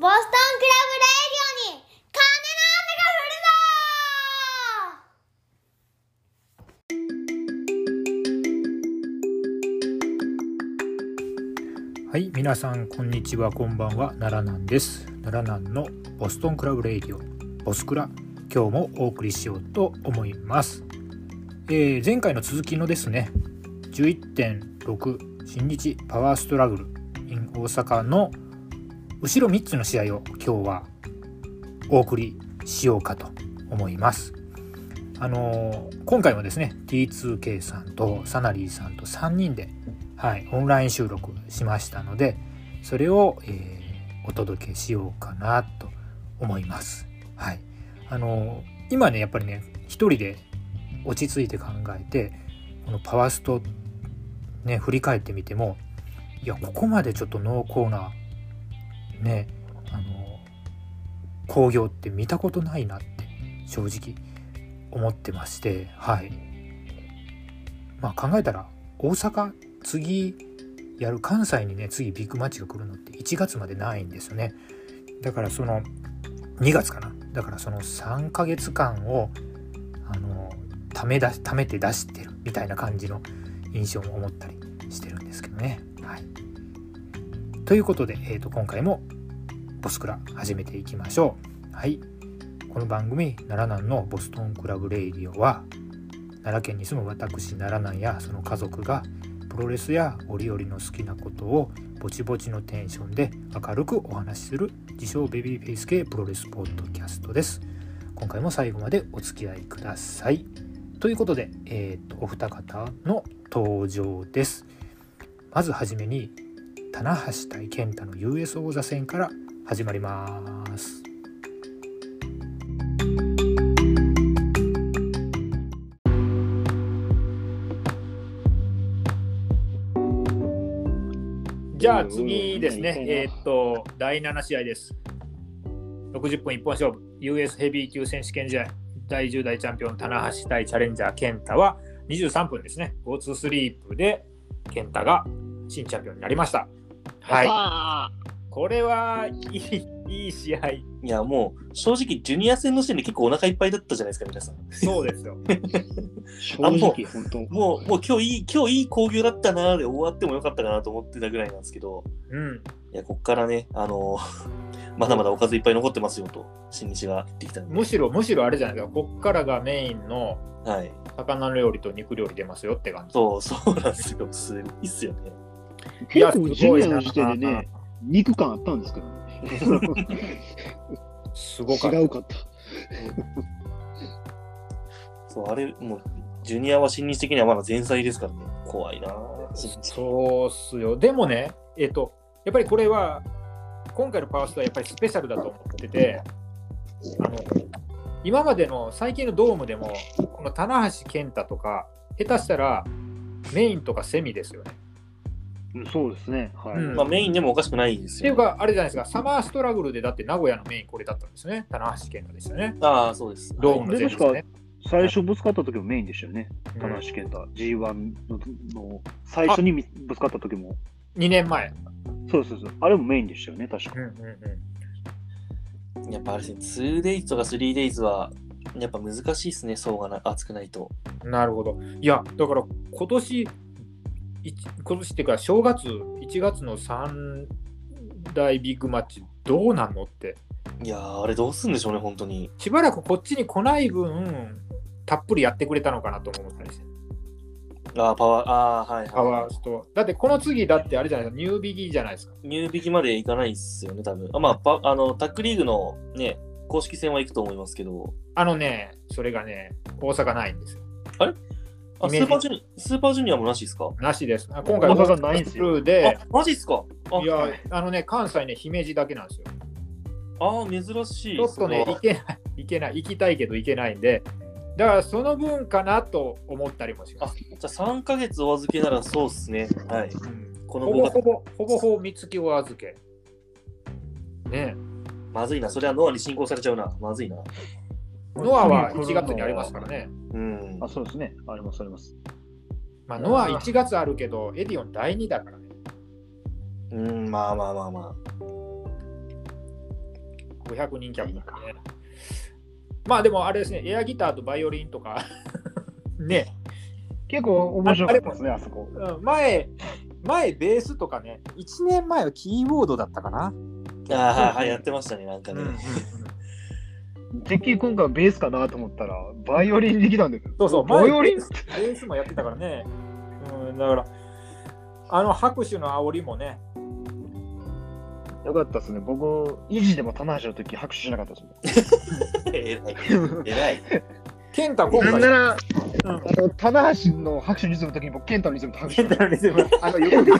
ボストンクラブレディオに金の雨が降るぞはい、皆さんこんにちは、こんばんは、奈良南です。奈良南のボストンクラブレディオ、ボスクラ、今日もお送りしようと思います。えー前回の続きのですね、11.6新日パワーストラグル in 大阪の後ろ3つの試合を今日はお送りしようかと思います。あのー今回もですね T2K さんとサナリーさんと3人で、はい、オンライン収録しましたのでそれを、えーお届けしようかなと思います。はい、あのー今ねやっぱりね一人で落ち着いて考えてこのパワーストね振り返ってみてもいやここまでちょっと濃厚なねあの興行って見たことないなって正直思ってましてはい。まあ考えたら大阪次やる関西にね次ビッグマッチが来るのって1月までないんですよね。だからその2月かな。だからその3ヶ月間をあのためだためて出してるみたいな感じの印象も思ったりしてるんですけどね。はい。ということで、えー、と今回もボスクラ始めていきましょう。はい。この番組「奈良南のボストンクラブレイディオは」奈良県に住む私奈良南やその家族がプロレスや折々の好きなことをぼちぼちのテンションで明るくお話しする自称ベビーフェイス系プロレスポッドキャストです。今回も最後までお付き合いください。ということで、えー、とお二方の登場です。まずはじめに棚橋対健太の US 王座戦から始まります。じゃあ次ですね、えーっと、第7試合です。60分一本勝負、US ヘビー級選手権試合、第10代チャンピオン、棚橋対チャレンジャー、健太は23分ですね、GO2 スリープで健太が新チャンピオンになりました。はい、はこれはいいいい試合、いや、もう、正直、ジュニア戦の時点で結構お腹いっぱいだったじゃないですか、皆さん。そうですよ。正直、本当。もう、もう今日いい、今日いい興行だったなーで終わってもよかったかなと思ってたぐらいなんですけど、うん、いや、こっからね、あのー まだまだおかずいっぱい残ってますよと、新日が言ってきたんで。むしろ、むしろあれじゃないですか、こっからがメインのはい。魚料理と肉料理出ますよって感じ。そう、そうなんですよ。すごいっすよね。結構、ジュニアの時点でね、肉感あったんですけどね。すごかった。違うかった。そう、あれ、もう、ジュニアは新日的にはまだ前菜ですからね。怖いなそうっすよ。でもね、えっと、やっぱりこれは、今回のパワーストはやっぱりスペシャルだと思ってて、あの今までの最近のドームでも、この棚橋健太とか、下手したらメインとかセミですよね。そうですね。はい。うんまあ、メインでもおかしくないですよ、っていうか、あれじゃないですか、サマーストラグルでだって名古屋のメインこれだったんですよね、棚橋健太ですよね。ああ、そうです。ドームの前日ね。最初ぶつかった時もメインでしたよね。うん棚橋健太。G1 のの最初にみぶつかった時も。2年前。そうそうそう。あれもメインでしたよね、確かうんうんうんやっぱあれですね、2days とか 3days は、やっぱ難しいですね、層がな厚くないと。なるほど。いや、だから今年、い今年っていうか、正月、1月の3大ビッグマッチ、どうなんのって、いやー、あれどうすんでしょうね、本当に。しばらくこっちに来ない分、たっぷりやってくれたのかなと思ったりして、あーパワー、あーはい、はい。パワースト。だって、この次、だってあれじゃないですか、ニュービギーじゃないですか。入引きまでいかないっすよね、多分。あまあ、パあの、タックリーグのね、公式戦は行くと思いますけど、あのね、それがね、大阪ないんですよ。あイメージスーパージュニスーパージュニアもなしですか？なしです。あ今回、大阪ないんですよで、あ、マジっすか？あいや、あのね、関西ね、姫路だけなんですよ。あー、珍しい。ちょっとね、それは行けない、行けない、行きたいけど行けないんで、だからその分かなと思ったりもしまあす。、じゃあ3ヶ月お預けならそうっすね。はい。うんこの5月ほぼほ、ぼ、ほぼほぼ三月お預け。ねまずいな。それはノアに進行されちゃうな。まずいな。えノアは1月にありますからね。うん。あ、そうですね。あります、あります。まあ、ノア1月あるけど、エディオン第2だからね。うん、まあまあまあまあ。500人キャップなんでね。まあでもあれですね、エアギターとバイオリンとか、ね、結構面白かったですね、あそこ。うん前、前ベースとかね、1年前はキーボードだったかな。あーはいはい、やってましたね、なんかね。てっきり今回はベースかなと思ったら、バイオリンできたんだけど。そうそう、バイオリンベースもやってたからね。うん、だから、あの拍手の煽りもね、よかったですね。僕、維持でも棚橋の時拍手しなかったですもん。えらい。えらい。健太今回、なんなら、うんあの、棚橋の拍手リズムの時に僕、ケンタのリズムと拍手健太のリズム、あの横で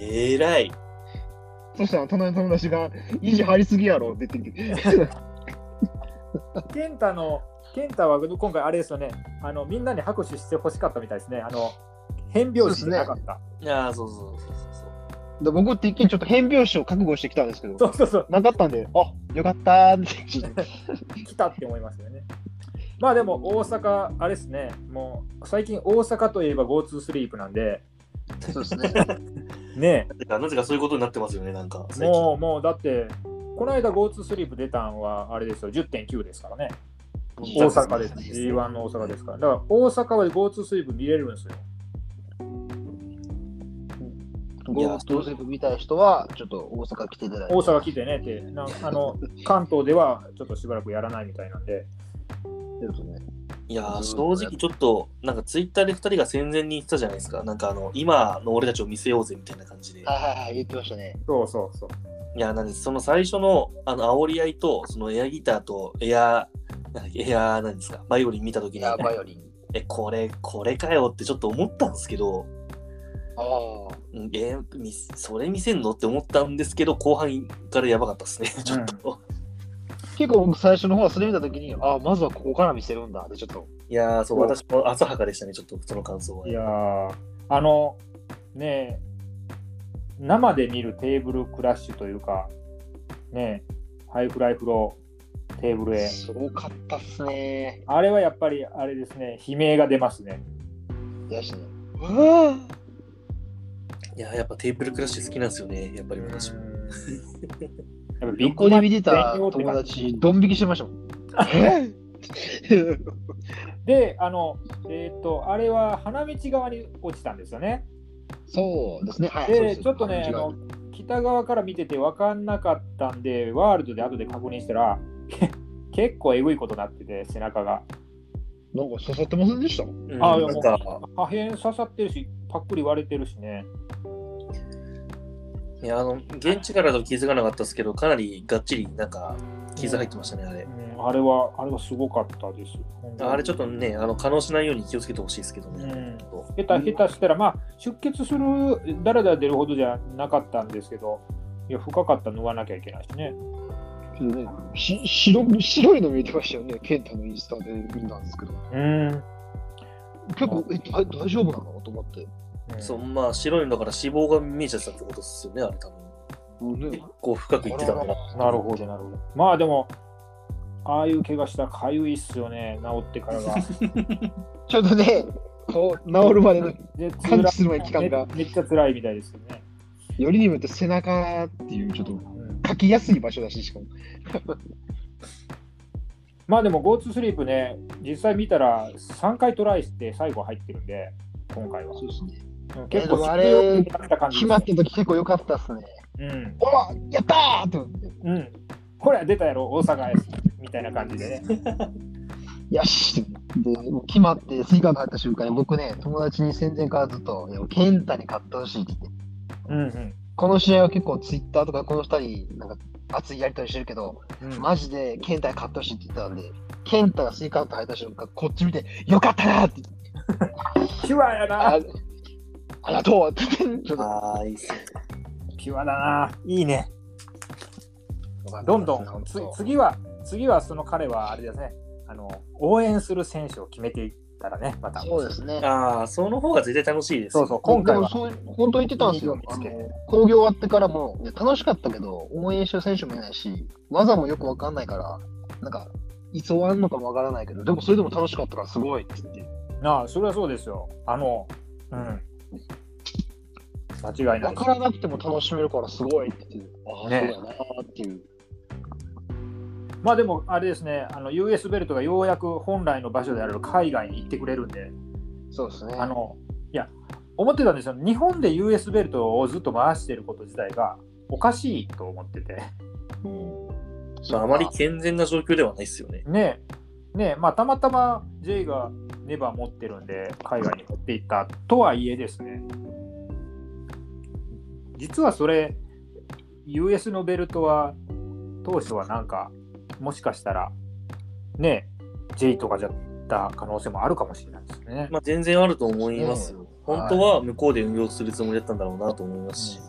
えらい。そしたら隣の友達が、維持張りすぎやろって言ってきて。健太の、健太は今回あれですよね、あのみんなに拍手してほしかったみたいですね。あの変拍子じゃなかった。いやーそうそうそうそうで僕、てっきりちょっと変拍子を覚悟してきたんですけど、そうそうそう、なかったんで、あよかったーって。来たって思いますよね。まあでも大阪、あれですね、もう最近大阪といえば GoTo スリープなんで、そうですね。ねてかなぜかそういうことになってますよね、なんか。もう、もうだって、この間 GoTo スリープ出たんはあれですよ、10.9ですからね。大阪です。G1 の大阪ですから。だから大阪は GoTo スリープ見れるんですよ。いやゴープ見たい人は、ちょっと大阪来ていただいて。大阪来てねって、なんあの 関東ではちょっとしばらくやらないみたいなんで。いやー正直ちょっと、なんかツイッターで2人が戦前に言ってたじゃないですか。なんかあの、今の俺たちを見せようぜみたいな感じで。いはいはいはい、言ってましたね。そうそうそう。や、なんで、その最初の、あの、煽り合いと、そのエアギターとエア、エア、なんですか、バイオリン見たときに、バイオリン。え、これ、これかよってちょっと思ったんですけど、ああ。うんえーみそれ見せんのって思ったんですけど、後半からやばかったですね、ちょっと。結構僕最初の方はそれ見たときに、ああ、まずはここから見せるんだってちょっと。いやー、そう、そう私も浅はかでしたね、ちょっとその感想は。いやー、あの、ねえ、生で見るテーブルクラッシュというか、ねえ、ハイフライフロー、テーブルへ。すごかったっすね。あれはやっぱり、あれですね、悲鳴が出ますね。いやしね。うわいやっぱテーブルクラッシュ好きなんですよね、やっぱり私も。うんやっぱ ビッ横で見てた友達、ドン引きしてましたもん。え で、あの、えっ、と、あれは花道側に落ちたんですよね。そうですね。はい。でちょっとね、あの北側から見てて分かんなかったんで、ワールドで後で確認したら、結構えぐいことになってて、背中が。なんか刺さってませんでした？うんあいやもうなんか、破片刺さってるし、パックリ割れてるしね。いや、あの、現地からだと気づかなかったですけど、かなりがっちり、なんか、傷入ってましたね、あれう。ん、あれは、あれはすごかったです。あれちょっとね、あの、可能しないように気をつけてほしいですけどね。うん下手下手したら、まあ、出血する、だらだら出るほどじゃなかったんですけど、いや、深かったら縫わなきゃいけないしね。ね、し白白いの見えてましたよね。ケンタのインスタで見たんですけど。うん。結構、え、大大丈夫なの？と思って。そう、まあ、白いのだから脂肪が見えちゃってたってことですよね、あれ多分。ね結構深くいってたんだな。なるほど、なるほど。まあでも、ああいう怪我したらかゆいっすよね、治ってからが。ちょっとね、治るまでので感知するまで期間がめ、めっちゃ辛いみたいですよね。よりにもよって背中っていう、ちょっとうん書きやすい場所だし、しかも。まあでも GoTo スリープね、実際見たら3回トライして最後入ってるんで、今回は。そうですね。うん結構あれ強くなった感じ決まった時結構良かったっすね。うん。おわやったーって思って。うん。これは出たやろ、大阪やし。みたいな感じでね。よしで、決まって、スリーが入った瞬間に、僕ね、友達に戦前からずっと、ケンタに勝ってほしいって言って、うんうん。この試合は結構ツイッターとかこの二人、なんか熱いやりとりしてるけど、うんマジでケンタに勝ってほしいって言ってたんで、ケンタがスイカウト入った瞬間、こっち見て、よかったなーって言って、ピュアやなあ。ありがとうって言って、ちょっとああ、いいっすね。ピュアだな。いいね。どんどん、つ次は、次はその彼はあれですね。あの、応援する選手を決めていったらね、また。そうですね。ああ、その方が絶対楽しいです。そうそう、今回は。そう本当に言ってたんですよいい。の工業終わってからも、楽しかったけど、応援してる選手もいないし、技もよくわかんないから、なんか、いつ終わるのかもわからないけど、でもそれでも楽しかったからすごいって言って。なあ、それはそうですよ。あの、うん。間違いないわからなくても楽しめるからすごいって言って、ああ、ねそうだなーっていう。まあでもあれですね、あの US ベルトがようやく本来の場所である海外に行ってくれるんで、そうですね。あのいや、思ってたんですよ、日本で US ベルトをずっと回してること自体がおかしいと思ってて、まあ、あまり健全な状況ではないですよね。ねえ、ねえ。まあ、たまたま J がネバー持ってるんで、海外に持っていったとはいえですね、実はそれ、US のベルトは当初はなんか、もしかしたら、ねえ、J とかじゃった可能性もあるかもしれないですね。まあ、全然あると思いますよ。ね本当は向こうで運用するつもりだったんだろうなと思いますし。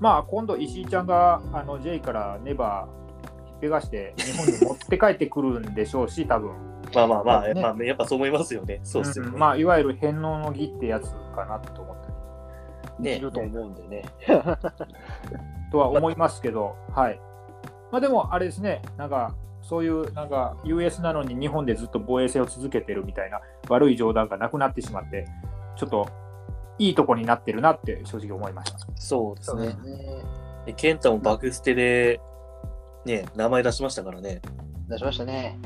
まあ今度石井ちゃんがあの J からネバー引っぺがして日本に持って帰ってくるんでしょうし多分、まあまあまあ、ねまあやっぱそう思いますよね。そうですよね。うんまあいわゆる返納の儀ってやつかなと思ったりねいると思うんでね。とは思いますけど、はいまあでもあれですねなんかそういうなんか US なのに日本でずっと防衛戦を続けてるみたいな悪い冗談がなくなってしまってちょっといいとこになってるなって正直思いましたそうですね。ね。ンタもバクステで、ね、名前出しましたからね。出しましたね。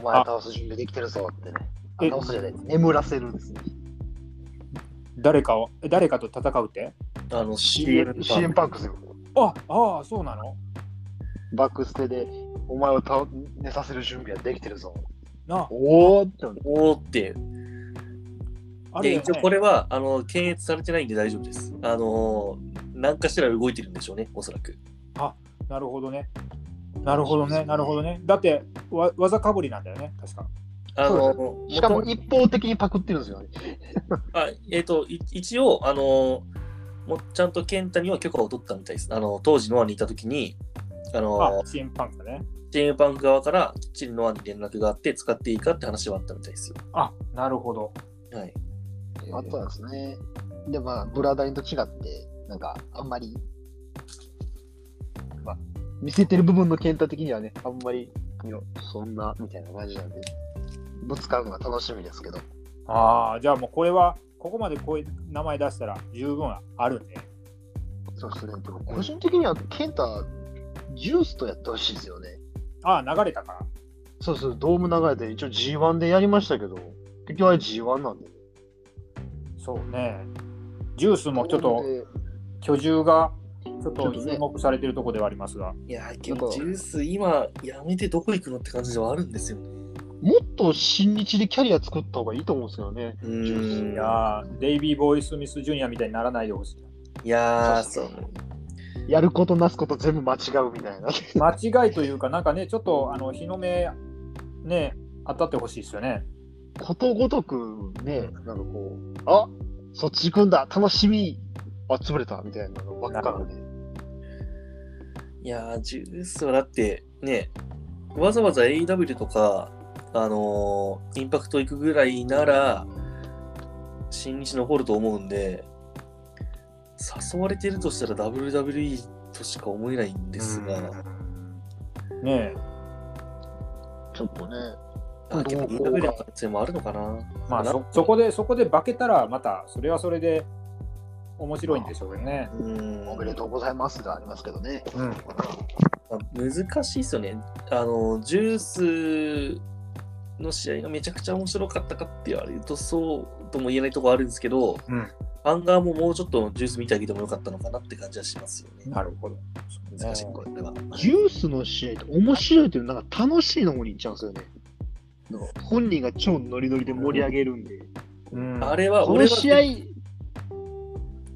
お前倒す準備できてるぞってね。倒すじゃない。眠らせるんですね。誰かを誰かと戦うって？あの、CM, CM パンクスよ。あああそうなの？バックステで、お前を倒寝させる準備はできてるぞ。なおーって。おーって。で、あれよね一応これは、あの、検閲されてないんで大丈夫です。あの、何かしら動いてるんでしょうね、おそらく。なるほどね。なるほどね。なるほどね。だって、わ技かぶりなんだよね、確か。あそうの、しかも元一方的にパクってるんですよね。あえっ、と、い一応、あの、もうちゃんとケンタには許可を取ったみたいです。あの、当時ノアにいたときに、あの、あ、チームパンクね。チームパンク側からきっちりノアに連絡があって使っていいかって話はあったみたいですよ。あ、なるほど。はい。あとはですね。で、まあ、ブラダインと違って、なんか、あんまり、まあ、見せてる部分の健太的にはね、あんまり、いやそんな、みたいな感じなんで、ぶつかるのが楽しみですけど。ああ、じゃあもうこれは、ここまでこういう名前出したら十分あるね。そうですね。個人的には、健太、ジュースとやってほしいですよね。ああ、流れたから。そうそう、ドーム流れて、一応 G1 でやりましたけど、結局あれ G1 なんで。そうね。ジュースもちょっとで居住がちょっと注目されてるところではありますが。いやー、けど、ジュース、今、やめてどこ行くのって感じではあるんですよね。もっと新日でキャリア作った方がいいと思うんですけどね。うい。やーデイビー・ボーイ・スミス・ジュニアみたいにならないでほしい。いやー、そう。やることなすこと全部間違うみたいな。間違いというか、なんかね、ちょっとあの日の目、ね、当たってほしいですよね。ことごとくね、なんかこう、あそっち行くんだ、楽しみ、あ、潰れたみたいなのばっかなんで。いやー、ジュースはだって、ね、わざわざ AW とか、あのーインパクト行くぐらいなら、新日残ると思うんで、誘われてるとしたら WWE としか思えないんですが、ねちょっとね、あけどどう AW の可能性もあるのかな。まあなそそこで、そこで化けたら、またそれはそれで面白いんでしょうね。うーんおめでとうございますがありますけどね。うん。まあ難しいですよね。あの、ジュースの試合がめちゃくちゃ面白かったかって言われると、そうとも言えないところあるんですけど、うん。アンガーももうちょっとジュース見てあげてもよかったのかなって感じはしますよね。なるほど。難しい、これは。ジュースの試合って面白いというなんか楽しいの方に行っちゃうんですよね。本人が超ノリノリで盛り上げるんで、うん、あれは、こ俺はの試合、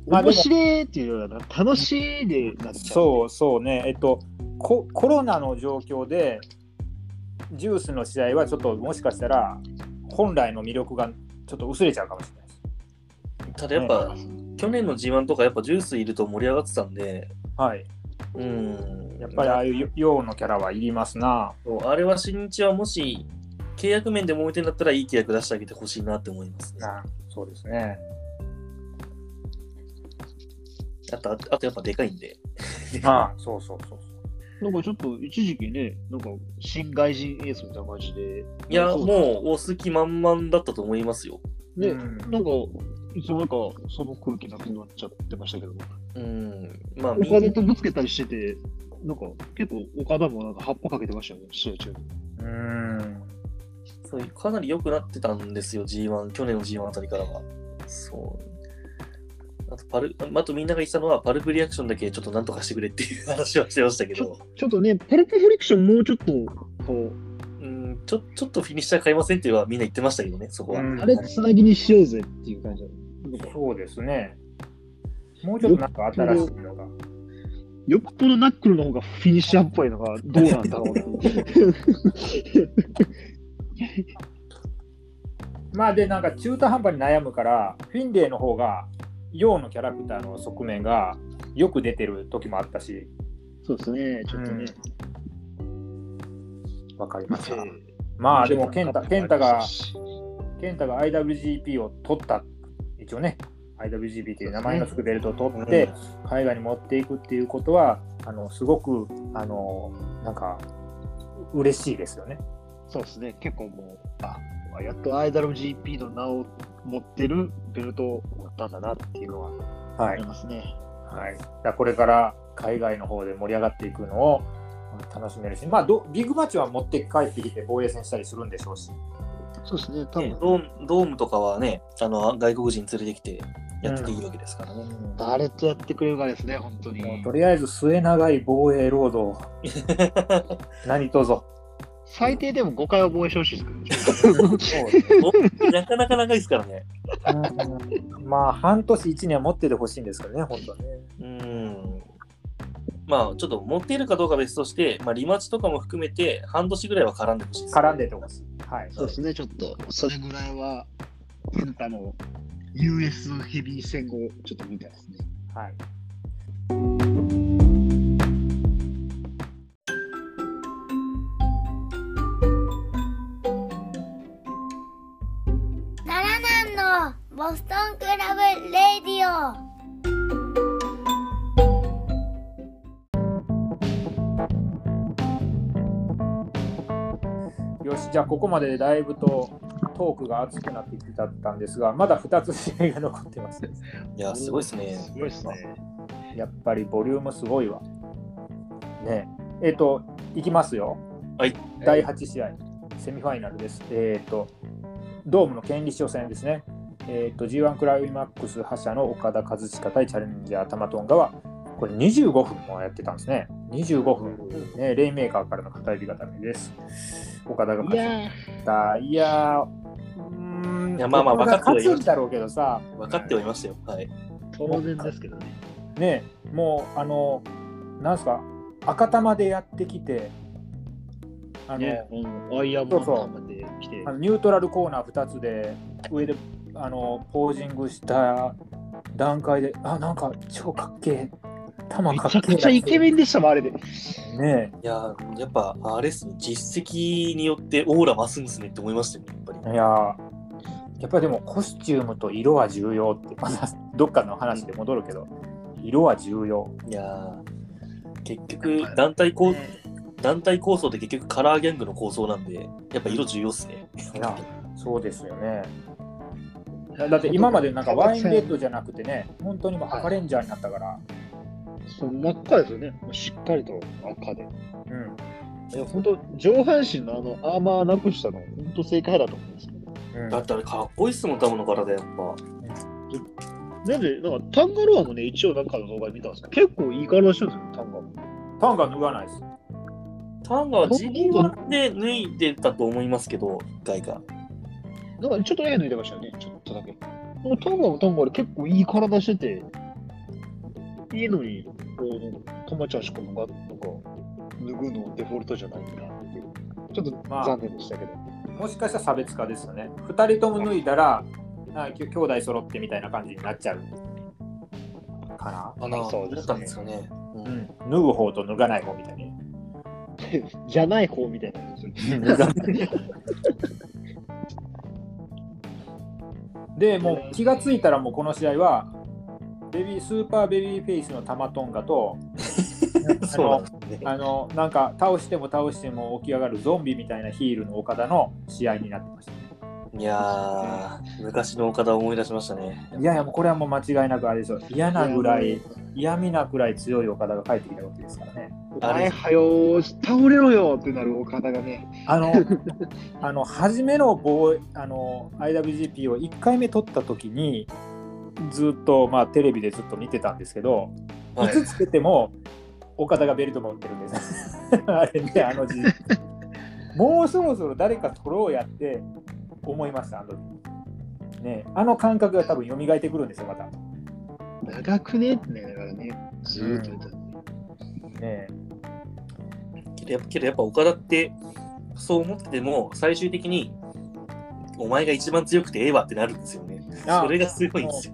面白いっていうよりは楽しいでなっちゃう。そうそうね、えっとコ、コロナの状況で、ジュースの試合はちょっともしかしたら、本来の魅力がちょっと薄れちゃうかもしれない。ただやっぱ、去年の G1 とかやっぱジュースいると盛り上がってたんで、はい。うん。やっぱりああいう陽のキャラはいりますな。そうあれは新日はもし、契約面で揉めてんだったらいい契約出してあげてほしいなって思いますね。なそうですね。あと、あとやっぱでかいんで。まあ、そうそうそうなんかちょっと一時期ね、なんか新外人エースみたいな感じで。いや、そうもう、お好き満々だったと思いますよ。ね、うんなんか、いつの間にかその空気なくなっちゃってましたけど、うん。まあ、お金とぶつけたりしてて、なんか結構岡田もなんか葉っぱかけてましたよね、試合中に。うん。そうかなり良くなってたんですよ、G1、去年の G1 あたりからは。そう。あとパル、あとみんなが言ってたのは、パルプリアクションだけちょっとなんとかしてくれっていう話はしてましたけど、ちょっとね、パルプフリクションもうちょっと、こうんちょちょっとフィニッシャー買いませんっていうのはみんな言ってましたけどね、そこは。うんう、あれつなぎにしようぜっていう感じだなんかそうですね。もうちょっとなんか新しいのが。よっぽどナックルの方がフィニッシャーっぽいのがどうなんだろう。まあで、なんか中途半端に悩むから、フィンレイの方が、ヨウのキャラクターの側面がよく出てる時もあったし、そうですね、ちょっとね。わかりました。えまあでも、ケンタ、ケンタが、うケンタが IWGP を取った、一応ね、IWGP という名前の付くベルトを取って、海外に持っていくっていうことは、あのすごく、あのなんか、嬉しいですよね。そうですね、結構もう、あ、やっと IWGP の名を持ってるベルトを持ったんだなっていうのははありますね。はい、だからこれから海外の方で盛り上がっていくのを楽しめるし、まあ、どビッグマッチは持って帰ってきて防衛戦したりするんでしょうし、そうですね、多分、ねドームドームとかはね、あの外国人連れてきてやってていいわけですからね。誰とやってくれるかですね、本当に。もうとりあえず末長い防衛労働を 何とぞ。最低でも5回は防衛してほしいですけど なかなか長いですからね。うんまあ半年1年は持っててほしいんですけどね、本当はね。うん。まあ、ちょっと持っているかどうかは別として、まあ、リマッチとかも含めて、半年ぐらいは絡んでほしいです、絡んでてほしい。はい。そうですね、ちょっと、それぐらいは、ケンタの US ヘビー戦後、ちょっと見たいですね。はい。奈良南のボストンクラブレディオじゃあここまででだいぶとトークが熱くなってきてたんですが、まだ2つ試合が残ってます。いや、すごいですね。すごいですね。やっぱりボリュームすごいわ。ねえ。えっ、と、いきますよ。はい。第8試合、セミファイナルです。えっ、と、ドームの権利初戦ですね。えっ、と、G1 クライマックス覇者の岡田和親対チャレンジャータマトンガは、これ25分もやってたんですね。25分。ね、レインメーカーからの片指固めです。岡田が勝ちいやた。いやー、うーんいやまあまあ分かってはいます勝つんだろうけどさ、分かってはいましたよ。はい。ー、当然ですけどね。ねもうあのなんすか赤玉でやってきてあの、ね、うん、アイアンマンまで来てあ、のニュートラルコーナー2つで上であのポージングした段階であなんか超かっけえ玉めかっけえちゃくちゃイケメンでしたもん、あれで。ねいや、やっぱ、あれですね、実績によってオーラ増すんですねって思いましたよね、やっぱり。いややっぱりでもコスチュームと色は重要ってまたどっかの話で戻るけど。色は重要。いやー結局、団体構団体構想って結局カラーギャングの構想なんで、やっぱ色重要っすね。いやそうですよね。だだって今までなんかワインレッドじゃなくてね本当にもう赤レンジャーになったから、そう真っ赤ですよね。しっかりと赤で。うんいや、本当上半身のあのアーマーなくしたの、本当正解だと思うんですけど。うんだってあれかっこいいっすもん、ダムの体やっぱ。なんで、なんかタンガロアもね、一応なんかの動画で見たんですけど、結構いい体してるんですよ、タンガも。パンが脱がないですタンガは G1 で脱いでたと思いますけど、一回が。なんかちょっと絵抜いてましたよね、ちょっとだけ。タンガもタンガで結構いい体してて、いいのに、こう、トマちゃんしかもが、なんか、脱ぐのデフォルトじゃないんだっていう。ちょっとまあ残念でしたけど。もしかしたら差別化ですよね2人とも脱いだらあきょ兄弟揃ってみたいな感じになっちゃうかな、かな、そうですね思ったんですよね。ううんん、脱ぐ方と脱がない方みたいに じゃない方みたいなんでもう気がついたらもうこの試合はベビースーパーベビーフェイスのタマトンガと そうね。あのなんか倒しても倒しても起き上がるゾンビみたいなヒールの岡田の試合になってました。いやー、昔の岡田を思い出しましたね。いやいや、もうこれはもう間違いなくあれでしょ。嫌なぐらい、嫌味なくらい強い岡田が帰ってきたわけですからね。お前はよ倒れろよってなる岡田がね。あの、あの、初めの防あの、IWGP を1回目取った時に、ずっと、まあ、テレビでずっと見てたんですけど、はいいつつけても、岡田がベルト持ってるんです。あれね、あの時 もうそろそろ誰か取ろうやって思いました、あの時。ね、あの感覚が多分蘇ってくるんですよ、また。長くねってね、だからね。ずーっと言ってた。ねけどやっぱけどやっぱ岡田って、そう思ってても、最終的に、お前が一番強くてええわってなるんですよね。あそれがすごいんですよね。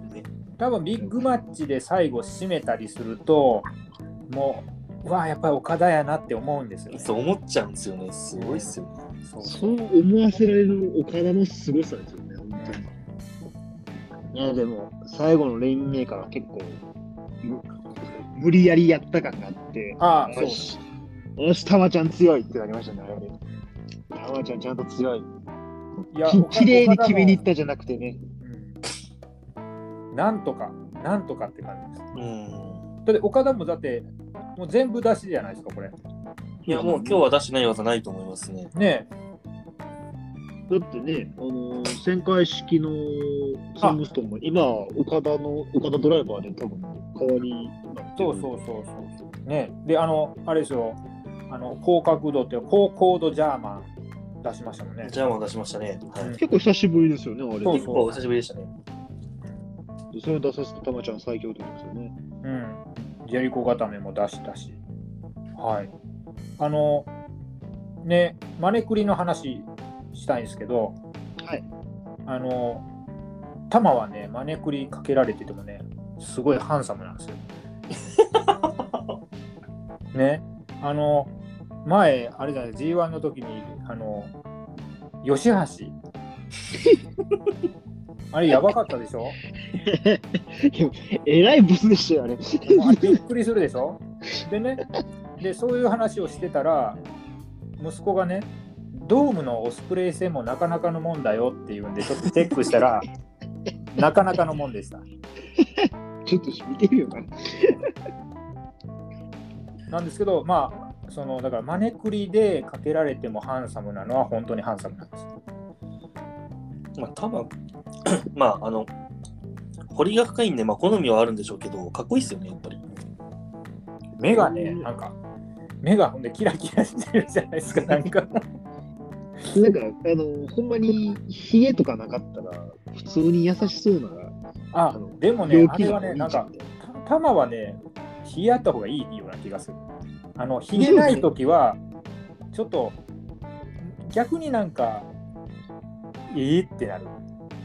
多分ビッグマッチで最後締めたりすると、もう、うわあ、やっぱり岡田やなって思うんですよね。そう思っちゃうんですよね。すごいっすよね。そうそう思わせられる岡田の凄さですよね、本当に。いや、でも、最後のレインメーカーは結構、む無理やりやった感があって、ああ、そうよ。し、よし、たまちゃん強いってなりましたね、あれ。たまちゃんちゃんと強い。いやききれいに決めに行っ岡たじゃなくてね。なんとか、なんとかって感じです。うん。だって岡田もだって、もう全部出しじゃないですか、これ。いや、もう今日は出してない技ないと思いますね。ねだってね、あのー、旋回式のスームストーンも今、岡田の、岡田ドライバーで多分代わりになってるそうそうそうそう。ねで、あの、あれですよ、あの、高角度っていうか高高度ジャーマン出しましたもんね。ジャーマン出しましたね。はい。うん結構久しぶりですよね、あれ。そう結構お久しぶりでしたね。それを出させてたまちゃん最強ってことですよね。うん。ジェリコ固めも出したし。はい。あの、ね、マネクリの話したいんですけど、はい。あの、タマはね、マネクリかけられててもね、すごいハンサムなんですよ。ね、あの、前、あれじゃない、G1 の時に、あの、吉橋。あれ、やばかったでしょ？えらいブスでしたよ、あれ。もうあれびっくりするでしょ？でね、で、そういう話をしてたら、息子がね、ドームのオスプレイ戦もなかなかのもんだよっていうんで、ちょっとチェックしたら、なかなかのもんでした。ちょっと見てみようかな。なんですけど、まあ、そのだからマネクリでかけられてもハンサムなのは本当にハンサムなんですよ。まあ、多分 まあ、あの、彫りが深いんで、まあ、好みはあるんでしょうけど、かっこいいっすよね、やっぱり。目がね、なんか、目がほんでキラキラしてるじゃないですか、なんか。なんか、あの、ほんまに、ヒゲとかなかったら、普通に優しそうな、ああの、でもね陽、あれはね、気なんか玉はね、ひげあった方がいいような気がする。あの、ひげないときは、ちょっと、逆になんか、ええってなる。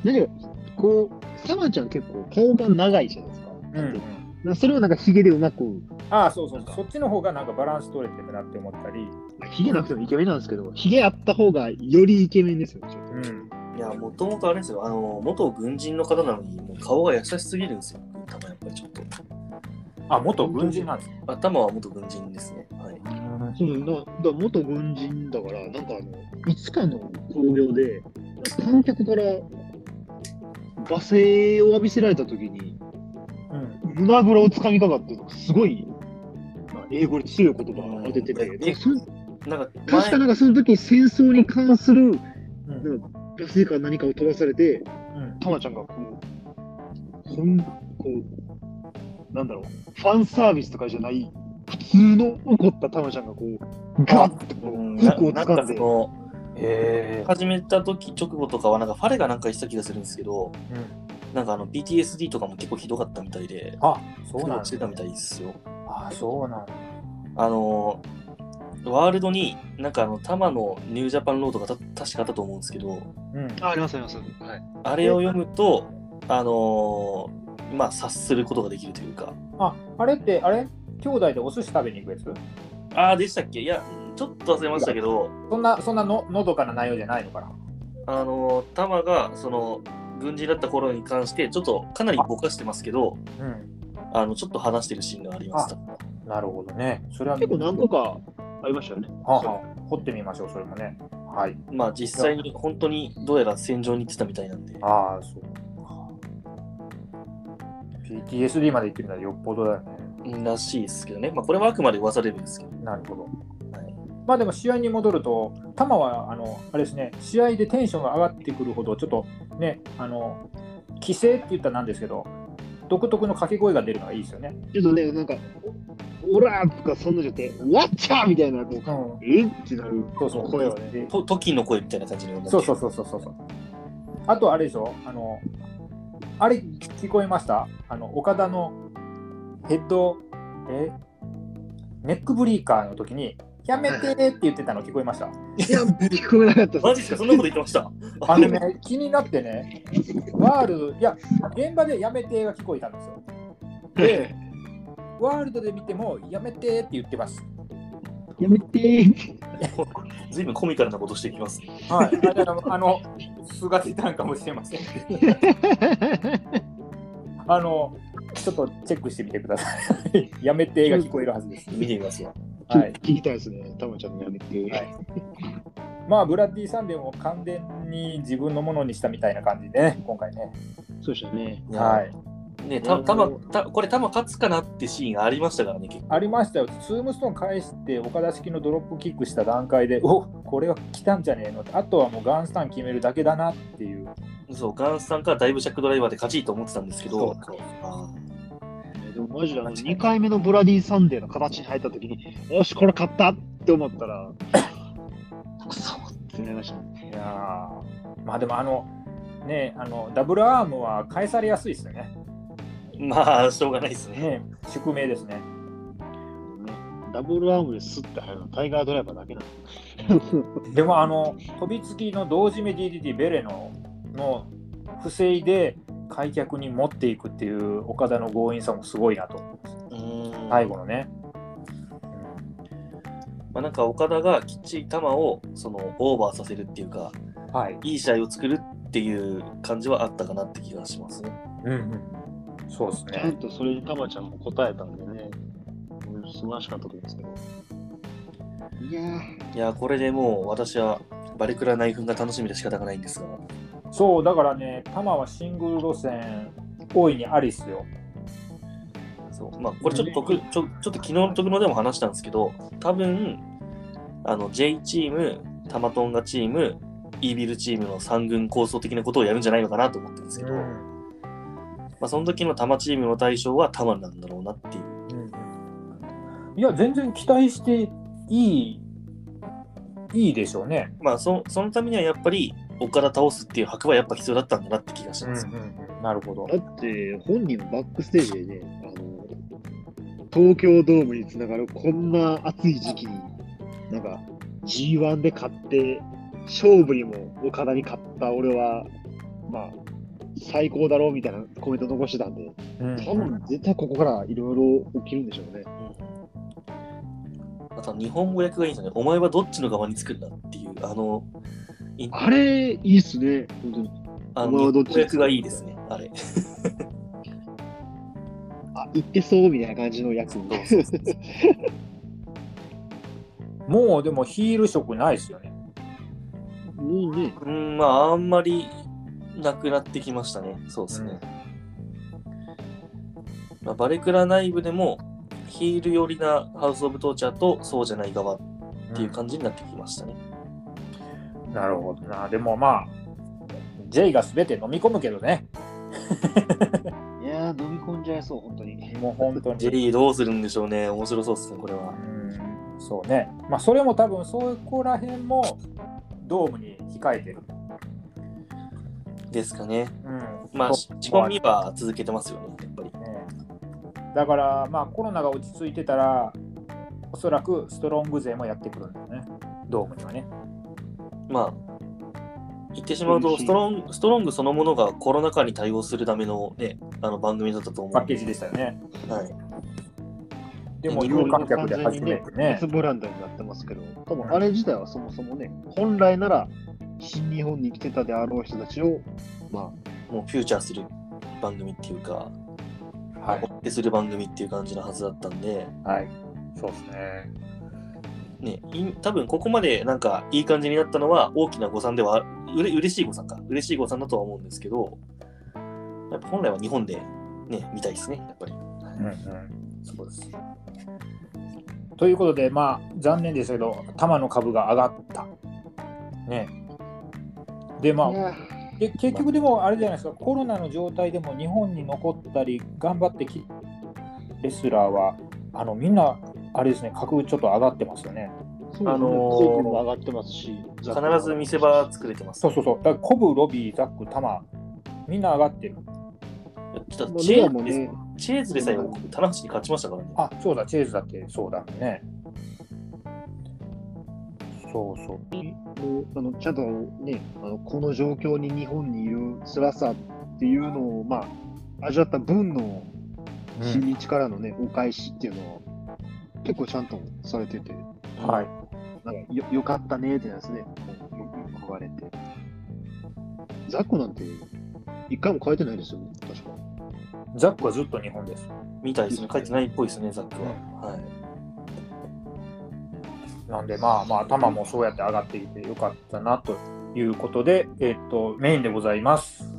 何か、こう、サマちゃん結構顔が長いじゃないですか。うん、うん。なそれをなんかヒゲでうまく、ああ、そうそう、そっちの方がなんかバランス取れてるなって思ったり、ヒゲなくてもイケメンなんですけど、ヒゲあった方がよりイケメンですよ、ちょっとうん。いや、もともとあれですよ、あの、元軍人の方なのに、もう顔が優しすぎるんですよ、多分やっぱりちょっと。あ、元軍人なんですか？頭は元軍人ですね。はい。そうだだ元軍人だから、なんかあの、いつかの興行で、観客から罵声を浴びせられたときに、うん。胸ぐらをつかみかかって、すごい、まあ、英語で強い言葉が出てて、うんでそなんか、確かなんかその時に戦争に関する、うん。なんか罵声か何かを飛ばされて、うん。たまちゃんがこう、ほん、こう、なんだろう、ファンサービスとかじゃない、普通の怒ったたまちゃんがこう、ガッてこう、服をなんか掴んで、え。始めた時直後とかは、なんかファレがなんか言ってた気がするんですけど、なんかあの PTSD とかも結構ひどかったみたいで、あ、そう苦なんしてたみたいですよ。あ、そうなんだ。あのワールドに、なんかあの、タマのニュージャパンロードがた確かあったと思うんですけど、うん。あ、ありますあります。はい。あれを読むと、あのーまあ、察することができるというか、あ、あれって、あれ？兄弟でお寿司食べに行くやつ？ああ、でしたっけ？いや、ちょっと忘れましたけど、そんな、そんなののどかな内容じゃないのかな？あのー、タマが、その、軍人だった頃に関して、ちょっとかなりぼかしてますけど、うん。あの、ちょっと話してるシーンがありました。なるほどね。それは結構何個かありましたよね。はあはあ掘ってみましょう、それもね。はい。まあ実際に本当にどうやら戦場に行ってたみたいなんで。ああ、そう。PTSD まで行ってるのはよっぽどだよね。らしいですけどね。まあこれはあくまで噂レベルですけど。なるほど。はい、まあでも試合に戻ると、玉はあのあれですね、試合でテンションが上がってくるほど、ちょっとね、あの規制って言ったらなんですけど、独特の掛け声が出るのがいいですよね。ちょっとね、なんか、オラーとかそんなじゃて、ワッチャーみたいな、こううん、えってなるそうそう、声をね。でと時の声みたいな感じに思ってそうそうそうそうそうそう。あとあれでしょ、あの、あれ聞こえました？あの、岡田のヘッド、え？ネックブリーカーの時に、やめてって言ってたの聞こえました？いや、聞こえなかったマジですか？そんなこと言ってました？あのね、気になってね、ワールド、いや、現場でやめてが聞こえたんですよ。で、ワールドで見ても、やめてって言ってます。やめてー。ずいぶんコミカルなことしていきますね。はい。あだからあの、素が出たんかもしれません。あの、ちょっとチェックしてみてください。やめてが聞こえるはずです。見てみますよ。はい。聞きたいですね。たまちゃんのやめて。はいまあ、ブラッディ・サンデーも完全に自分のものにしたみたいな感じでね、今回ね。そうでしたね。はい。ねたたまたこれ、たま勝つかなってシーンがありましたからね、結構。ありましたよ。ツームストーン返して、岡田式のドロップキックした段階で、おこれは来たんじゃねえのあとはもうガンスタン決めるだけだなっていう。そう、ガンスさんからだいぶシャックドライバーで勝ちいと思ってたんですけど、そうそうあでもマジであの2回目のブラディサンデーの形に入ったときに、よし、これ勝ったって思ったら、くそってなりましたね。いやーまあでもあの、ねあの、ダブルアームは返されやすいですよね。ーまあ、しょうがないですね。ね宿命ですね。ダブルアームでスッて入るのはタイガードライバーだけなんです。でもあの飛びつきの同時目 DDT ベレのの不正で開脚に持っていくっていう岡田の強引さもすごいなと。うーん。最後のね、まあ、なんか岡田がきっちり球をそのオーバーさせるっていうか、はい、いい試合を作るっていう感じはあったかなって気がしますね。うんうん、そうですちゃんねとそれにたまちゃんも答えたんでね、素晴らしかったと思うんですけど。いやー、いや、これでもう私はバレクラ内紛が楽しみで仕方がないんですが、そうだからね玉はシングル路線大いにありっすよ。そう。まあ、これちょっと僕、ちょちょっと昨日の時のでも話したんですけど、多分あの J チーム、タマトンガチーム、イービルチームの3軍構想的なことをやるんじゃないのかなと思ってるんですけど、まあ、その時のタマチームの対象はタマなんだろうなっていう。いや全然期待していいいいでしょうね、まあそ、そのためにはやっぱり岡田倒すっていう箔はやっぱ必要だったんだなって気がします。なるほどだって本人のバックステージでね、あの東京ドームにつながるこんな暑い時期に、なんか G1 で勝って、勝負にも岡田に勝った俺は、まあ、最高だろうみたいなコメント残してたんで、うん多分絶対ここからいろいろ起きるんでしょうね。あとは日本語訳がいいんですよね。お前はどっちの側につくんだっていう、あの、いあれ、いいっすね、本当に。あお前はどっち？がいいですね、あれ。あ、言ってそうみたいな感じのやつ。もうでもヒール色ないですよねもうね、うん、まあ、あんまりなくなってきましたね。そうですね。まあ、バレクラ内部でも、ヒール寄りなハウス・オブ・トーチャーとそうじゃない側っていう感じになってきましたね。なるほどな。でもまあ、J が全て飲み込むけどね。いやー、飲み込んじゃいそう、本当に。もう本当に。ジェリーどうするんでしょうね。面白そうですね、これは。うんそうね。まあ、それも多分、そこら辺もドームに控えてる。ですかね。うんまあ、そう仕込みは続けてますよね、やっぱり。ねだから、まあ、コロナが落ち着いてたら、おそらくストロング勢もやってくるんだよね。ドームにはね。まあ、言ってしまうと、ストロングストロングそのものがコロナ禍に対応するための,、ね、あの番組だったと思う。パッケージでしたよね。はい、でも、有観客で初めてね別。ブランドになってますけど、多分あれ自体はそもそもね、本来なら新日本に来てたであろう人たちを、まもうフューチャーする番組っていうか、はい追ってする番組っていう感じのはずだったんで、はい。そうですね。ね、い多分ここまでなんかいい感じになったのは大きな誤算では、うれ嬉しい誤算か。嬉しい誤算だとは思うんですけど、やっぱ本来は日本でね、見たいですね、やっぱり。うんうん、そうです。ということで、まあ、残念ですけど、玉の株が上がった。ね。で、まあ、で結局でもあれじゃないですか、コロナの状態でも日本に残ったり、頑張ってきレスラーは、あのみんな、あれですね、格ちょっと上がってますよね。そうあのーコブも上がってますし、必ず見せ場作れてます。そうそうそう。だからコブ、ロビー、ザック、タマ、みんな上がってる。ちょっとチェーズでね、チェーズでさえ棚橋に勝ちましたからね。あ、そうだ、チェーズだってそうだね。そうそう。もうあのちゃんとねあの、この状況に日本にいる辛さっていうのを、まあ、味わった分の新日からのね、お返しっていうのは、結構ちゃんとされてて、はい。なんかよよかったねってやつね、よく言われて。ザックなんて、一回も変えてないですよね、確か。ザックはずっと日本です。みたいですね。書いてないっぽいですね、ザックは。はい。なんで、まあまあ、タマもそうやって上がってきてよかったなということで、えっと、メインでございます。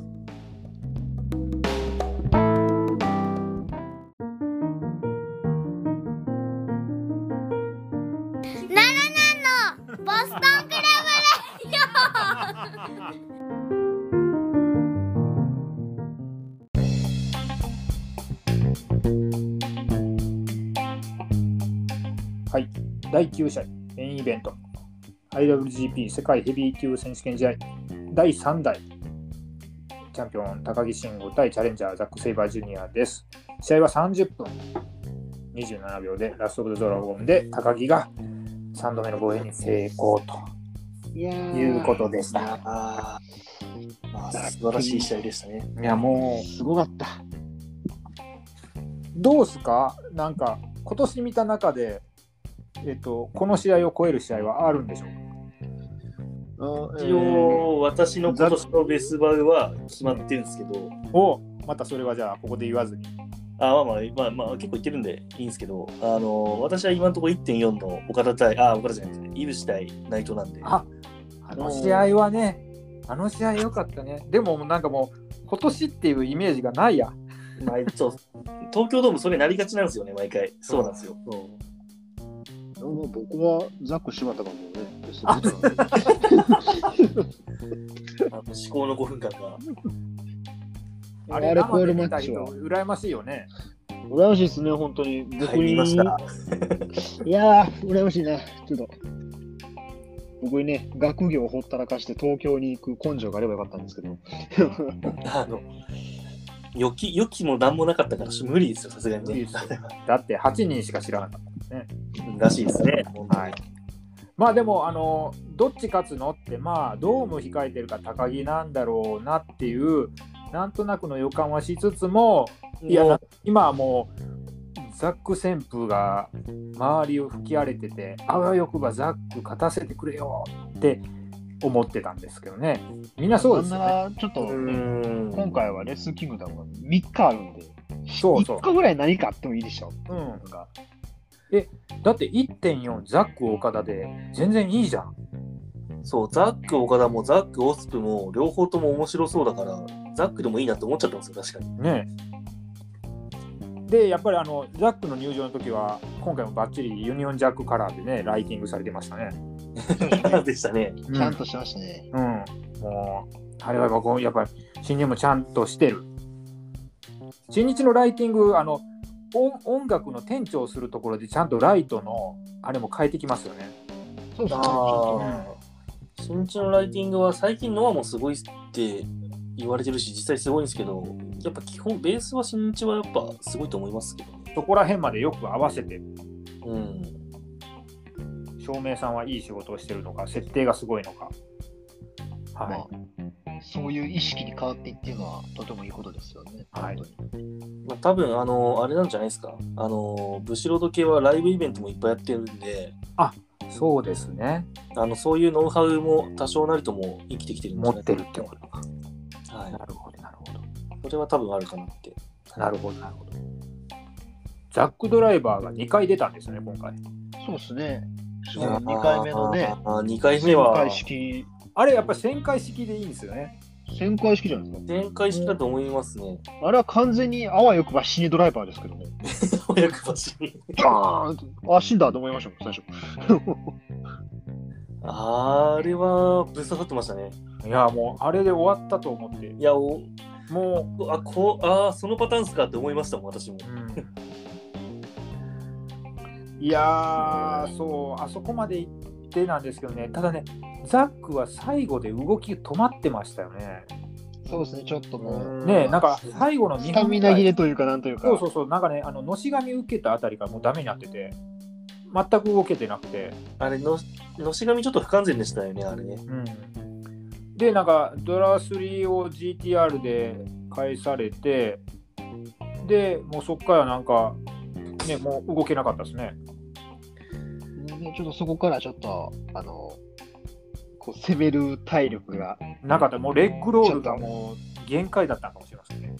第9試合、メインイベント。IWGP 世界ヘビー級選手権試合、第3代チャンピオン高木慎吾対チャレンジャーザック・セイバージュニアです。試合は30分27秒でラスト・オブ・ザ・ドラゴンで高木が3度目の防衛に成功ということでした。素晴らしい試合でしたね。いや、もう、すごかった。どどうすか？なんか、今年見た中で、えっと、この試合を超える試合はあるんでしょうか？一応、私の今年のベスバウは決まってるんですけど、おまたそれはじゃあ、ここで言わずに。あまあまあ、まあ、まあ、結構言ってるんでいいんですけど、あの私は今のところ1.4の岡田対、あ、岡田じゃないですね、井口対内藤なんで、ああの試合はね、あの試合良かったね。でも、なんかもう、今年っていうイメージがないや。まあ、そう東京ドームそれなりがちなんですよね、毎回。そうなんですよ。もう僕はザック柴田がもうね、あ の至高の5分間が。あれ超えるマッチは羨ましいよね。羨ましいですね、本当に。僕はい、ました。いやー、羨ましいな。ちょっと。僕にね、学業をほったらかして東京に行く根性があればよかったんですけど。あの、予期、予期も何もなかったから無理ですよ、さすがにね。だって8人しか知らなかった。らしいですね。はい。まあでも、あの、どっち勝つのって、まあ、ドーム控えてるから高木なんだろうなっていう、なんとなくの予感はしつつも、いや、今はもう、ザック旋風が周りを吹き荒れてて、あわよくばザック勝たせてくれよって思ってたんですけどね。みんなそうですよね。なんならちょっと、うね、ん今回はレッスルキングダムが3日あるんで、そうそう1。日ぐらい何かあってもいいでしょ。うんなんかだって1.4ザック岡田で全然いいじゃん。そう、ザック岡田もザックオスプも両方とも面白そうだから、ザックでもいいなって思っちゃったんですよ、確かに。ねで、やっぱりあのザックの入場の時は、今回もバッチリユニオンジャックカラーでね、ライティングされてましたね。でしたね。ちゃんとしましたね。うん、もう、あれはやっぱこうやっぱり新日もちゃんとしてる。新日のライティング、あの音音楽の転調するところでちゃんとライトのあれも変えてきますよね。そうですね。ああ。新地のライティングは最近ノアもすごいって言われてるし、実際すごいんですけど、やっぱ基本、ベースは新日はやっぱすごいと思いますけどね。そこら辺までよく合わせて、うん。照明さんはいい仕事をしてるのか、設定がすごいのか。はい。まあ、そういう意識に変わっていっていうのはとてもいいことですよね。はいまあ、多分あの、あれなんじゃないですか。あの、ブシロード系はライブイベントもいっぱいやってるんで、そうですね。あのそういうノウハウも多少なりとも生きてきてるんじゃない持ってるってことか。はいな。るほど、なるほど。それは多分あるかなって。なるほど、なるほど。ザックドライバーが2回出たんですよね、今回。そうですね。その2回目のね、あー2回目は旋回式、あれやっぱり旋回式でいいんですよね。旋回式じゃないです展開式だと思いますね。か。あれは完全にあわよくば死にドライバーですけどね。早く走り。バーンと、あ、死んだと思いましたもん、最初。あれはぶっ刺さってましたね。いやもうあれで終わったと思っていや、おもあ、こう、あーそのパターンっすかって思いましたもん、私も。う、うん、いやーそうあそこまで行ってなんですけどねただねザックは最後で動き止まってましたよね。そうですね、ちょっともう、ねなんか最後の2スタミナ切れというか、なんというか。そうそうそうなんかねあののし紙受けたあたりからもうダメになってて全く動けてなくて。あれの、のし紙ちょっと不完全でしたよね、あれね。うん、でなんかドラ3を GTR で返されてでもうそこからなんかねもう動けなかったですね。ね、ちょっとそこからちょっと、あの、こう攻める体力が、なかったもうレッグロールがもう。限界だったかもしれませんね。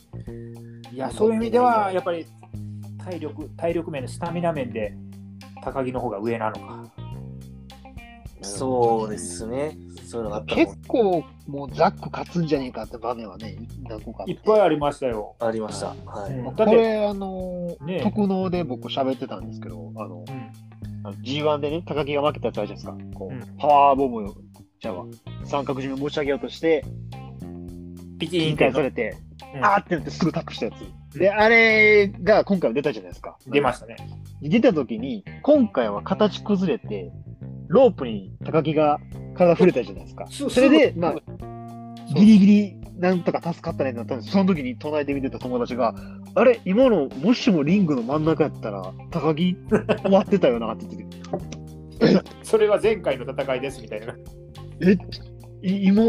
いやそういう意味ではやっぱり体力体力面でスタミナ面で高木の方が上なのか。そうですね。そういうのがあったも結構もうザック勝つんじゃねえかって場面はね、何個かいっぱいありましたよ、ありました。はい。うんこれ、あの、ね特能で僕喋ってたんですけど、あの、あの G1 でね、高木が負けたやつあるじゃないですか。こう、うんパワーボムを、じゃあ、三角締め持ち上げようとして、ピチ引ンって退されて、うんあーってなってすぐタップしたやつ。で、あれが今回は出たじゃないですか。出ましたね出た時に、今回は形崩れて、ロープに高木が体触れたじゃないですか。すそれで、まあ、ギリギリなんとか助かったねってなったんですその時に隣で見てた友達が、あれ、今の、もしもリングの真ん中やったら、高木終わってたよなって言ってて、それは前回の戦いですみたいな。え、い今、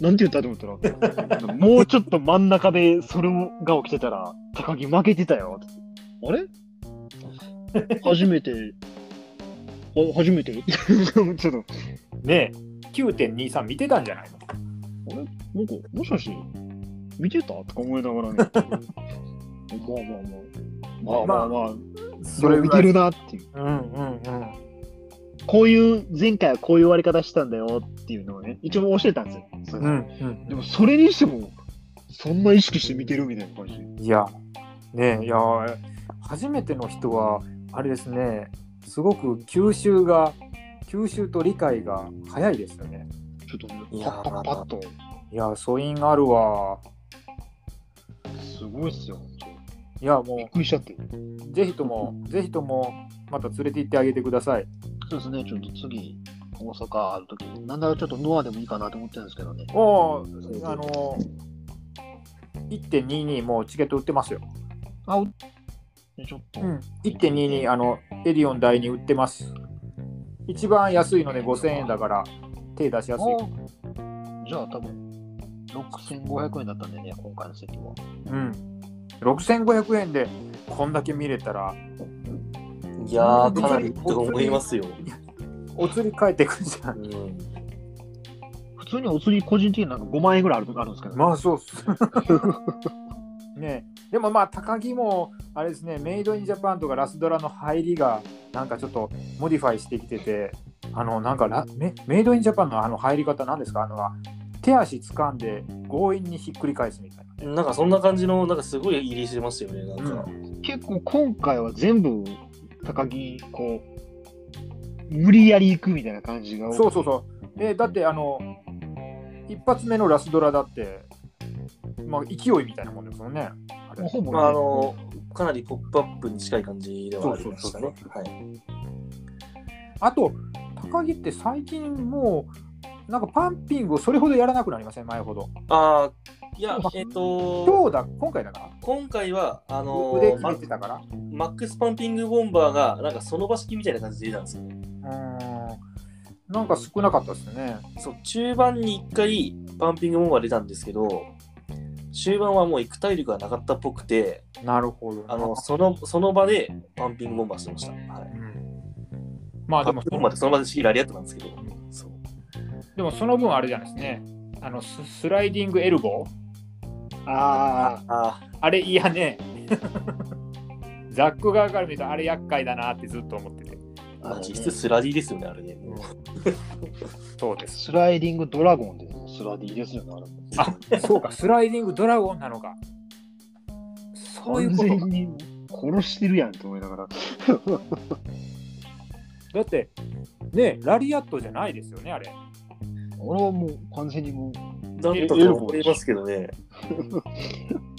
なんて言ったと思ったら、もうちょっと真ん中でそれが起きてたら、高木負けてたよって。あれ？初めて、は初めて？ちょっと、ねえ9.23見てたんじゃないの？なんか、もしかして、見てた？とか思いながらね。まあまあまあ。まあまあまあ、それ見てるなっていう。うんうんうんこういう、前回はこういう終わり方したんだよっていうのをね、一応教えたんですよ。うんうんでも、それにしても、そんな意識して見てるみたいな感じ。いや、ねえいや、初めての人は、あれですね、すごく吸収が、吸収と理解が早いですよね。ちょっとね、いやパッパッパッと。いや、素因あるわ。すごいっすよ、いや、もびっくりしちゃって。う、ぜひとも、ぜひとも、また連れて行ってあげてください。そうですね、ちょっと次、大阪あるとき、なんならちょっとノアでもいいかなと思ってるんですけどね。もう、あの、1.22もうチケット売ってますよ。あ、ねちょっと、うん、1.22、あの、エディオン台に売ってます。一番安いので5000円だから、手出しやすい。あじゃあ多分、6500円だったんでね、今回の席は。うん。6500円でこんだけ見れたら、いやー、かなりと思いますよ。お釣り返ってくるじゃ。うんん。普通にお釣り個人的になんか5万円ぐらいあるあるんですけど、まあそうっす。ねえでもまあ高木もあれですねメイドインジャパンとかラスドラの入りがなんかちょっとモディファイしてきててあのなんかラメメイドインジャパンのあの入り方なんですか？あの手足掴んで強引にひっくり返すみたいなね。なんかそんな感じの、なんかすごい入りしてましたよね、なんか。結構今回は全部高木、こう、無理やり行くみたいな感じがそうそうそう。でだってあの一発目のラスドラだって、まあ、勢いみたいなもんですもんね。あほぼね、まあ、あの、かなりポップアップに近い感じではありましたね。あと高木って最近もうなんかパンピングをそれほどやらなくなりません？前ほど。ああ、いや、えっ、と、今日だ今回だから今回は、あの腕決マめてたから。マックスパンピングボンバーが、なんかその場式みたいな感じで出たんですよね。うーんなんか少なかったですね。そう、中盤に1回パンピングボンバー出たんですけど、終盤はもう行く体力がなかったっぽくて、なるほど。あの、その、その場でパンピングボンバーしてました。はい。うんまあでもパンピングボンバーってその場で仕切られやってたんですけど、そう。でもその分あれじゃないですね。あのススライディングエルボーあああれ嫌ね。ザック側から見るとあれ厄介だなってずっと思ってて。まあ、実質スラディですよね、あれね。そうです。スライディングドラゴンでスラディですよね、あそうか、スライディングドラゴンなのか。そういう完ことか。全に殺してるやんと思いながら。だって、ね、ラリアットじゃないですよね、あれ。俺はもう完全にもう、だったと思いますけどね。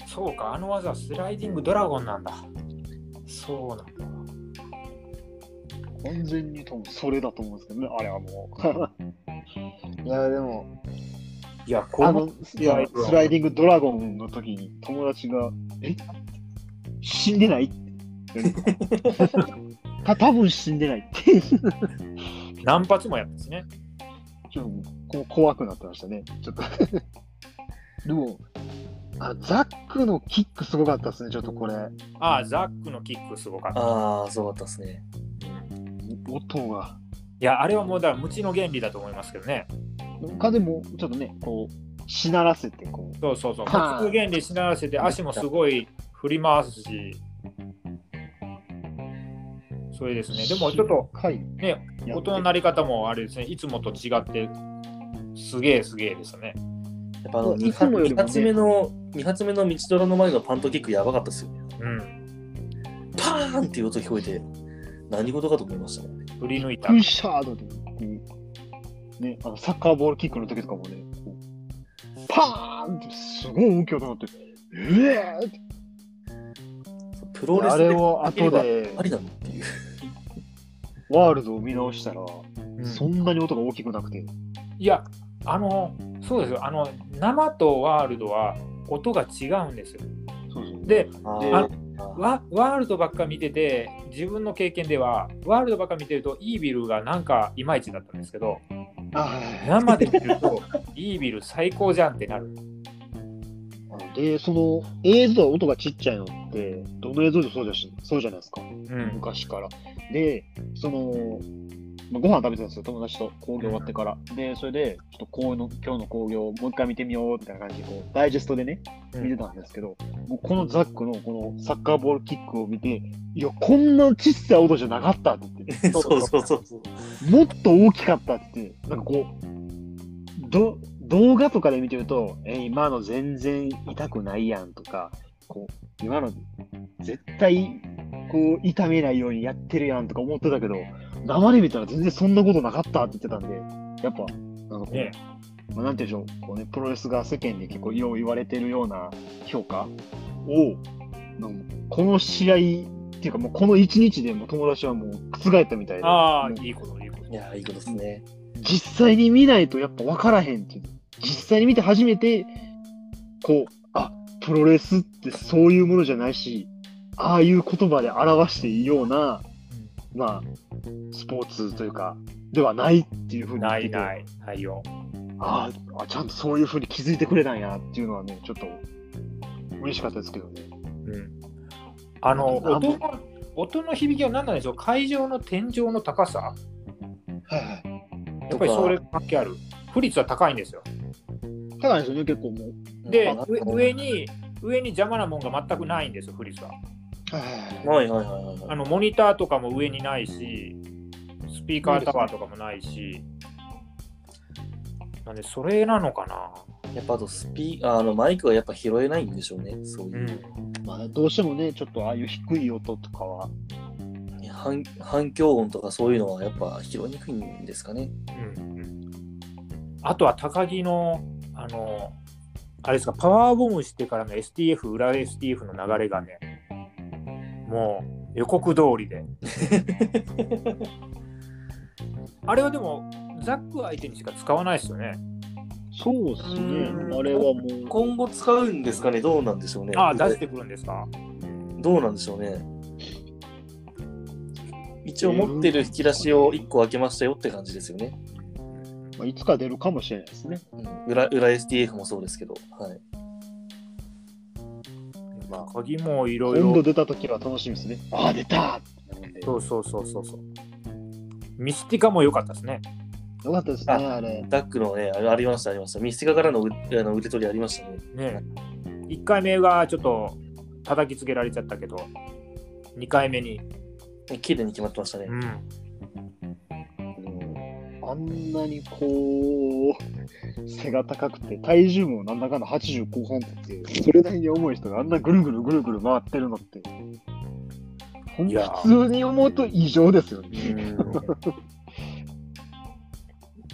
そうか、あの技、スライディングドラゴンなんだ。そうなんだ。完全に多分それだと思うんですけどね、あれはもう。いや、でも、いや、このあの、いやスライディングドラゴンの時に友達が、え？死んでない？って。た多分死んでないって。何発もやったんですね。ちょっとこ怖くなってましたね。ちょっと。でも、あ、ザックのキックすごかったですね、ちょっとこれ。ああ、ザックのキックすごかった。ああ、そうだったですね。音が。いや、あれはもうだから無知の原理だと思いますけどね。風もちょっっとね、こう、しならせて、こう。そうそうそう。無知はあの原理しならせて、足もすごい振り回すし。それですね。でもちょっと、はい。ね、や音の鳴り方もあれですね、いつもと違って、すげえすげえですね。やっぱあのい2つもよりもね発目の、二発目の道ドラの前のパントキックやばかったですよね。うん。パーンっていう音聞こえて、何事かと思いましたね。振り抜いたプ。ッシャードね、あのサッカーボールキックの時とかもね、こうパーンってすごい大きい音になって、ええープロレスあれを後でありなのっていう。ワールドを見直したら、うんそんなに音が大きくなくて、いや、あの、そうですよ。あの、生とワールドは音が違うんですよ。そうそう。で、あワワールドばっか見てて、自分の経験では、ワールドばっか見てると、イービルがなんかいまいちだったんですけど、あ生で見ると、イービル最高じゃんってなる。で、その映像は音がちっちゃいのって、どの映像でもそうじゃしそうじゃないですか、うん。昔から。で、その、まあ、ご飯食べてたんですよ、友達と興行終わってから。で、それで、ちょっとこうの今日の興行、もう一回見てみようみたいな感じで、こう、ダイジェストでね、見てたんですけど、もうこのザックのこのサッカーボールキックを見て、いや、こんな小さい音じゃなかったって言って、そうそうそうそう。もっと大きかったって言って、なんかこう、ど動画とかで見てると、え、今の全然痛くないやんとか、こう、今の絶対、こう、痛めないようにやってるやんとか思ってたけど、生で見たら全然そんなことなかったって言ってたんで、やっぱ、なんかこう、ねまあ、なんていうんでしょう、こうね、プロレスが世間で結構よう言われてるような評価を、なんかこの試合っていうか、もうこの一日でもう友達はもう覆ったみたいで、ああ、いいこと、いいことい。やー、いいことですね。実際に見ないとやっぱ分からへんっていう。実際に見て初めて、こう、あ、プロレスってそういうものじゃないし、ああいう言葉で表していいような、まあ、スポーツというか、ではないっていうふうに言っててないない、ないよ。あーあ、ちゃんとそういうふうに気づいてくれたんやっていうのはね、ちょっと嬉しかったですけどね。うん。あの、音の、音の響きは何なんでしょう？会場の天井の高さ？はいはい。やっぱりそれ関係ある。負率は高いんですよ。高いですよね、結構もう。であ、上上に、上に邪魔なもんが全くないんですよ、負率は。はいはいはいはい。あの、モニターとかも上にないし、スピーカータワーとかもないし、なんで、それなのかな？やっぱあとスピーあのマイクはやっぱ拾えないんでしょうね。そういうう。ん。まあ、どうしてもね、ちょっとああいう低い音とかは、反反響音とかそういうのはやっぱ拾いにくいんですかね。うんうんあとは高木の、あの、あれですか、パワーボムしてからの STF、裏 STF の流れがね、もう予告通りで。あれはでも、ザック相手にしか使わないですよね。そうですねう、んあれはもう、今後使うんですかね？どうなんでしょうね？ああ、出してくるんですか？どうなんでしょうね？一応持ってる引き出しを1個開けましたよって感じですよね。まあ、いつか出るかもしれないですね。うん、裏裏 STF もそうですけど。はい。まあ、鍵もいろいろ。今度出た時は楽しみですね。ああ、出たそうそうそうそうそう。ミスティカも良かったですね。よかったですね、あれ。ダックのね、ありました、ありました。ミスティカからのうあの腕取りありましたね。ね1回目がちょっと叩きつけられちゃったけど、2回目に、綺麗に決まってましたね。うん、あんなにこう、背が高くて、体重もなんだかんだ80後半って、それなりに重い人があんなぐるぐるぐるぐる回ってるのって、普通に思うと異常ですよね。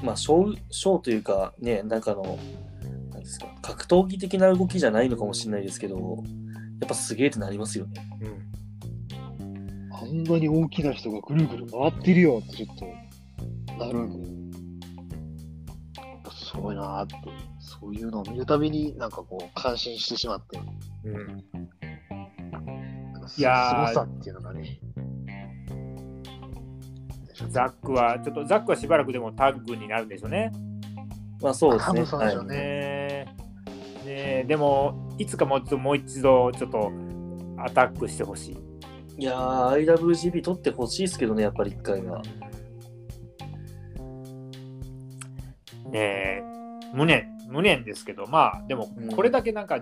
まあ、ショー、ショーというか、ね、なんかの、なんですか、格闘技的な動きじゃないのかもしれないですけど、やっぱすげえってなりますよね。うんあんなに大きな人がぐるぐる回ってるよってちょっとなるんすごいなーって、そういうのを見るたびになんかこう感心してしまって、うんなんかすいやーすごさっていうのがね。ザックは、ちょっとザックはしばらくでもタッグになるんでしょうね。まあそうですね。そうでしょうはいねねねでも、いつかもうちょっともう一度、ちょっとアタックしてほしい。いやー、IWGP 取ってほしいですけどね、やっぱり一回は。ねえ、無念、無念ですけど、まあ、でもうん、これだけなんか、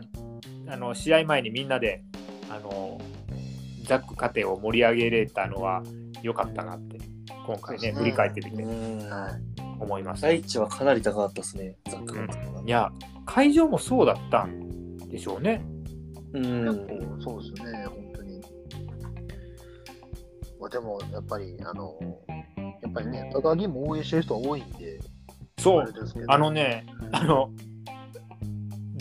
あの試合前にみんなで、あのザック家庭を盛り上げれたのは良かったなって、今回ね、振り返ってみて思いました。い第一はかなり高かったですね、ザックが。や、会場もそうだったんでしょうね。う結ん。構そうですね、本当に。まあ、でも、やっぱり、あの、やっぱりね、高木も応援してる人は多いんで、そう、あのね、あの、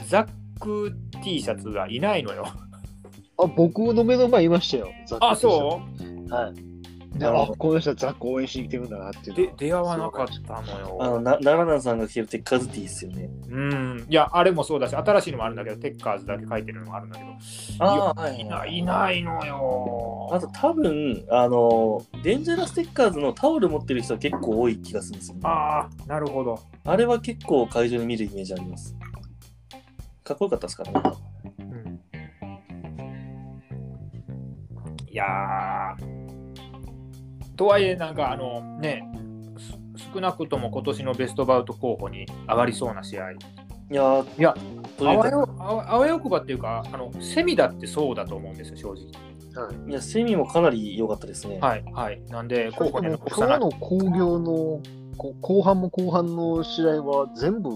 ザック T シャツがいないのよ。あ、僕の目の前いましたよ、ザックあ、そうう？はい。で、あなるほど、この人はザック応援しに来てるんだなっていうのは。で出会わなかったのよ。あの、な奈良南さんが着てるテッカーズティーですよね。うん、いや、あれもそうだし、新しいのもあるんだけど、テッカーズだけ書いてるのもあるんだけど、ああ、はいいないいないのよ。あと多分、あの、デンジャラステッカーズのタオル持ってる人は結構多い気がするんですよ、ね。ああ、なるほど。あれは結構会場で見るイメージあります。かっこよかったですからね。うん、いやー、とはいえ、なんかあのね、す少なくとも今年のベストバウト候補に上がりそうな試合。いやー、いや、あわよあわあわよくばっていうか、あのセミだってそうだと思うんですよ、正直。はいいや、セミもかなり良かったですね。はい、はい。なんで、候補にも残さない。今日の工業のこ後半も後半の試合は全部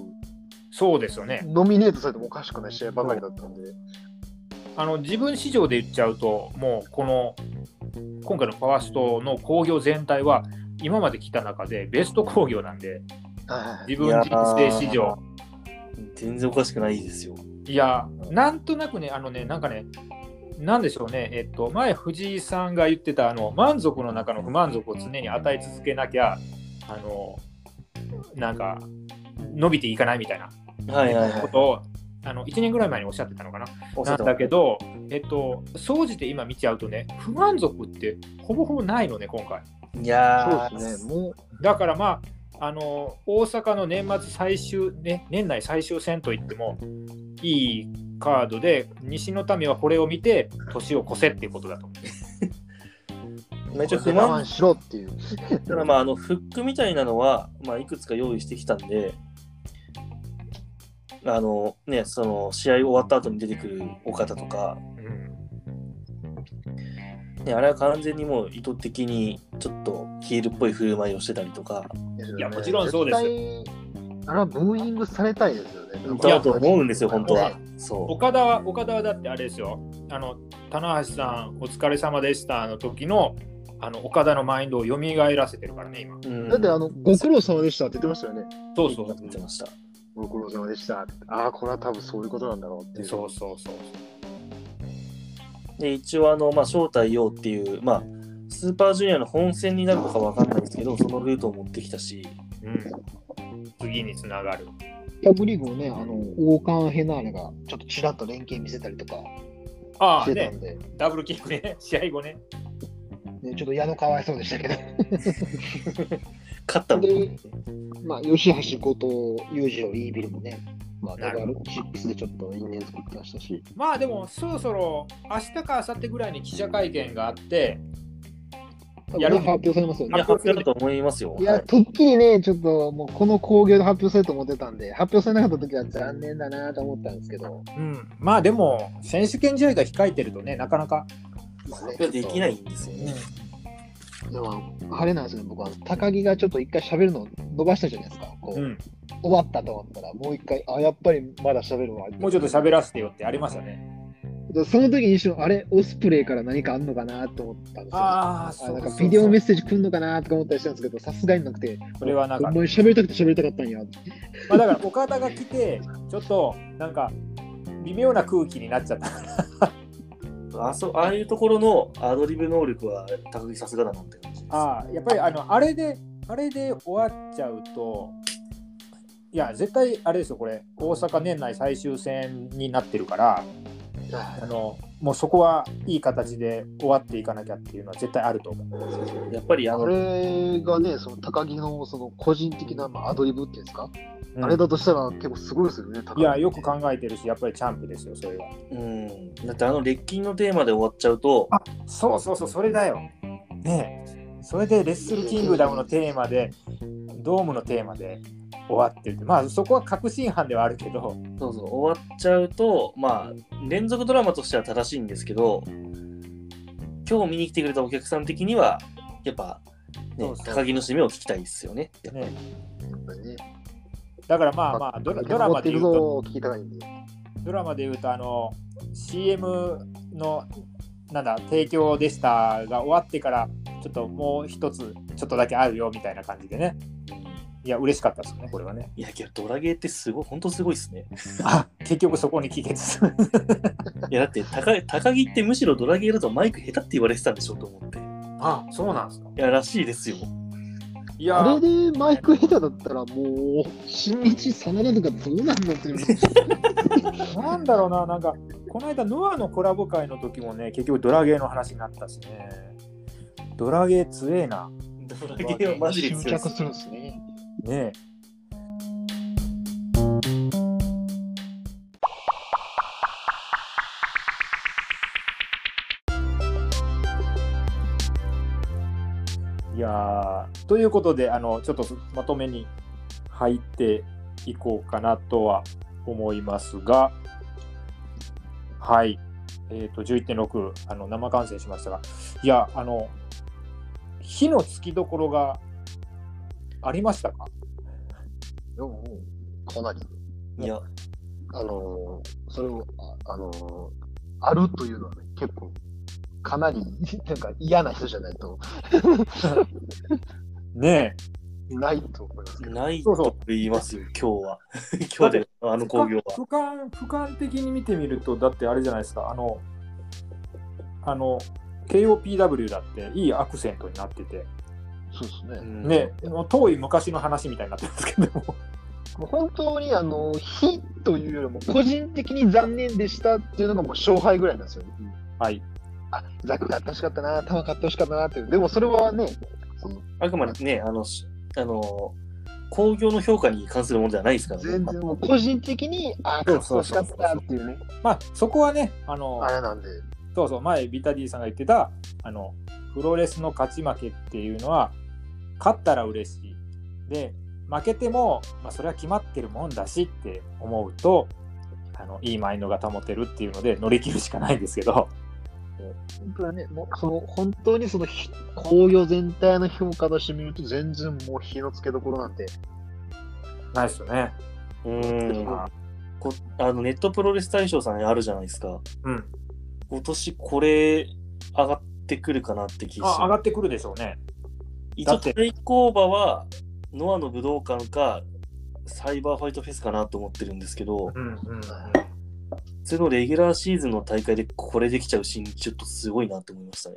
そうですよね。ノミネートされてもおかしくない試合ばかりだったんで、あの自分市場で言っちゃうと、もうこの今回のパワーストの工業全体は、今まで来た中でベスト工業なんで、はい自分人生史上、全然おかしくないですよ。いや、なんとなくね、あのね、なんかね、なんでしょうね、えっと、前、藤井さんが言ってた、あの満足の中の不満足を常に与え続けなきゃ、あのなんか、伸びていかないみたいな。ことを、あの1年ぐらい前におっしゃってたのかな。なんおっしゃってまだけど、えっと、総じて今見ちゃうとね、不満足ってほぼほぼないのね、今回。すいやーそうですね、もうだからまあ、あの大阪の年末最終、ね、年内最終戦といってもいいカードで、西の民はこれを見て、年を越せっていうことだと思う。まあ一応不我慢満しろっていう。ただまあ、あの、フックみたいなのは、まあ、いくつか用意してきたんで、あの、ね、その、試合終わった後に出てくるお方とか、うんね、あれは完全にもう意図的に、ちょっとヒールっぽい振る舞いをしてたりとか、いやもちろんそうですあれはブーイングされたいですよね。だと思うんですよ、本当はね。そ岡田は、岡田はだってあれですよ、あの棚橋さん、お疲れ様でしたの時のあの岡田のマインドを蘇らせてるからね、今。う。うんだってあの、ご苦労様でしたって言ってましたよね。そうそう。言ってました。ご苦労様でした。ああ、これは多分そういうことなんだろうっていう。そうそうそう。で、一応、あの、まあ、招待用っていう、まあ、スーパージュニアの本戦になるのかわかんないですけど、そのルートを持ってきたし、うん、次につながる。タブリーグもね、あの、王冠ヘナーレがちょっとちらっと連携見せたりとかああねしてたん、で、ダブルキックね、試合後ね。ね、ちょっと矢野かわいそうでしたけど。勝ったもんでまあ、吉橋、後藤、裕次郎、イービルもね、まあ、ダブル6でちょっと因縁作ってましたし、まあでも、そろそろ明日か明後日ぐらいに記者会見があって、やる。発表されますよいや、ね。発表だと思いますよ。いや、はい。てっきりね、ちょっともうこの興行で発表されると思ってたんで、発表されなかった時は残念だなと思ったんですけど、うん、まあでも、選手権試合が控えてるとね、なかなか、まあね。発表できないんですよね。でも、あれなんですよね、僕は、高木がちょっと一回喋るのを伸ばしたじゃないですか。こう、うん。終わったと思ったら、もう一回、あ、やっぱりまだ喋るわ。もうちょっと喋らせてよってありましたね。でその時に一瞬、あれ、オスプレイから何かあんのかなと思ったんですよ。ああ、あそうなんかビデオメッセージ来んのかなとか思ったりしたんですけど、さすがになくて、それはなんか喋りたくて喋りたかったんや。まあだから岡田が来て、ちょっとなんか微妙な空気になっちゃったから。あそああいうところのアドリブ能力は高木さすがだなって感じです。ああ、やっぱりあの、あれで、あれで終わっちゃうと、いや、絶対あれですよ、これ、大阪年内最終戦になってるから、あのもうそこはいい形で終わっていかなきゃっていうのは絶対あると思う。やっぱりあのあれがね、その高木のその個人的なまあアドリブっていうんですか、うんあれだとしたら結構すごいですよね、いや、よく考えてるし、やっぱりチャンプですよ、それは。うん、だってあの列勤のテーマで終わっちゃうと、そうそうそう、それだよ。ねえ、それでレッスルキングダムのテーマで、ドームのテーマで終わってる。まあ、そこは確信犯ではあるけど、そうそう終わっちゃうと、まあ、連続ドラマとしては正しいんですけど、今日見に来てくれたお客さん的には、やっぱ、ねそう、そう高木の締めを聞きたいですよね。やっぱね、やっぱりね。だからまあまあドラ、ドラマで言うと。ドラマで言うと、あの、CM の、なんだ、提供でしたが終わってから、ちょっともう一つ、ちょっとだけあるよみたいな感じでね。いや、嬉しかったですね、これはね。いや、けどドラゲーってすごい、本当すごいですね。あ結局そこに帰結する。いや、だって高高木ってむしろドラゲーだとマイク下手って言われてたんでしょうと思って。いあ、そうなんですか。や、らしいですよ。いやあれでマイク下手だったらもう、新日真田とかどうなんのっていう。なんだろうな、なんか、この間、ノアのコラボ会の時もね、結局ドラゲーの話になったしね。ドラゲー強えな。ドラゲーはマジで強いです執着。するんですね。ねえ。いやーということで、あの、ちょっとまとめに入っていこうかなとは思いますが、はい。えっ、と、11.6、あの、生観戦しましたが、いや、あの、火のつきどころがありましたか？かなり。いや、あのーそれを、ああのーあるというのはね、結構、かなり、なんか嫌な人じゃないと、ねえ。ないと思いますけど。ないそうそうと言いますよ、今日は。今日で、あの工業は。俯瞰俯瞰的に見てみるとだってあれじゃないですかあのあの KOPW だっていいアクセントになっててそうですね。うんね、もう遠い昔の話みたいになってますけどももう本当に、あの、非というよりも、個人的に残念でしたっていうのがもう勝敗ぐらいなんですよね。はいあ、ザク買ってほしかったな、玉買ってほしかったなっていう。でもそれはね、あくまでね、あの、しあの、工業の評価に関するものではないですからね。全然もう個人的に、あ、買ってほしかったっていうね、まあそこはねあのあれなんで。そうそう前ビタディさんが言ってたあのプロレスの勝ち負けっていうのは勝ったら嬉しいで負けても、まあ、それは決まってるもんだしって思うとあのいいマインドが保てるっていうので乗り切るしかないんですけど本当はね、もうその本当にそのひ紅葉全体の評価としてみると、全然もう火のつけどころなんて、ないですよね。うーん。こあのネットプロレス大賞さんあるじゃないですか。うん。今年これ上がってくるかなって気が上が。ってくるでしょうね。一応だって対抗馬はノアの武道館かサイバーファイトフェスかなと思ってるんですけど、うんうん普通のレギュラーシーズンの大会でこれできちゃうシーンちょっとすごいなって思いましたね。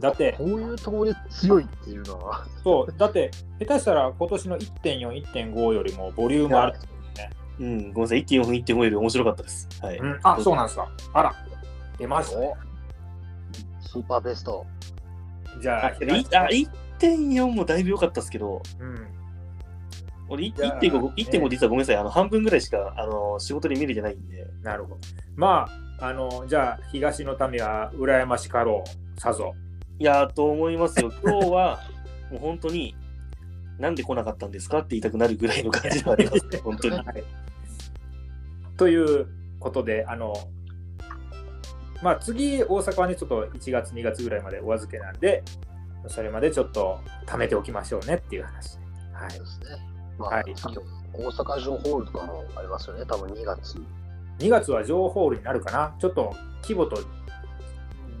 だってこういうところで強いっていうのは、そう、だって、下手したら今年の1.4、1.5よりもボリュームある。うん、ごめんなさい、1.4分、1.5より面白かったです。はい。うん、あ、そうなんですか。あら、出ましたね。スーパーベスト。じゃあ、あ1.4もだいぶ良かったですけど、うん。俺いやー1.5、1.5実はごめんなさい、あの半分ぐらいしかあの仕事で見れてないんで、なるほど。まあ、あの、じゃあ、東の民は羨ましかろう、さぞ。いやーと思いますよ、今日は もう本当に、なんで来なかったんですかって言いたくなるぐらいの感じではあります、本当に。はいということで、あの、まあ次、大阪はね、ちょっと1月、2月ぐらいまでお預けなんで、それまでちょっと貯めておきましょうねっていう話。はいそう。ですね。まあ、はい大阪城ホールとかもありますよね、多分2月。2月は情報ホールになるかなちょっと規模と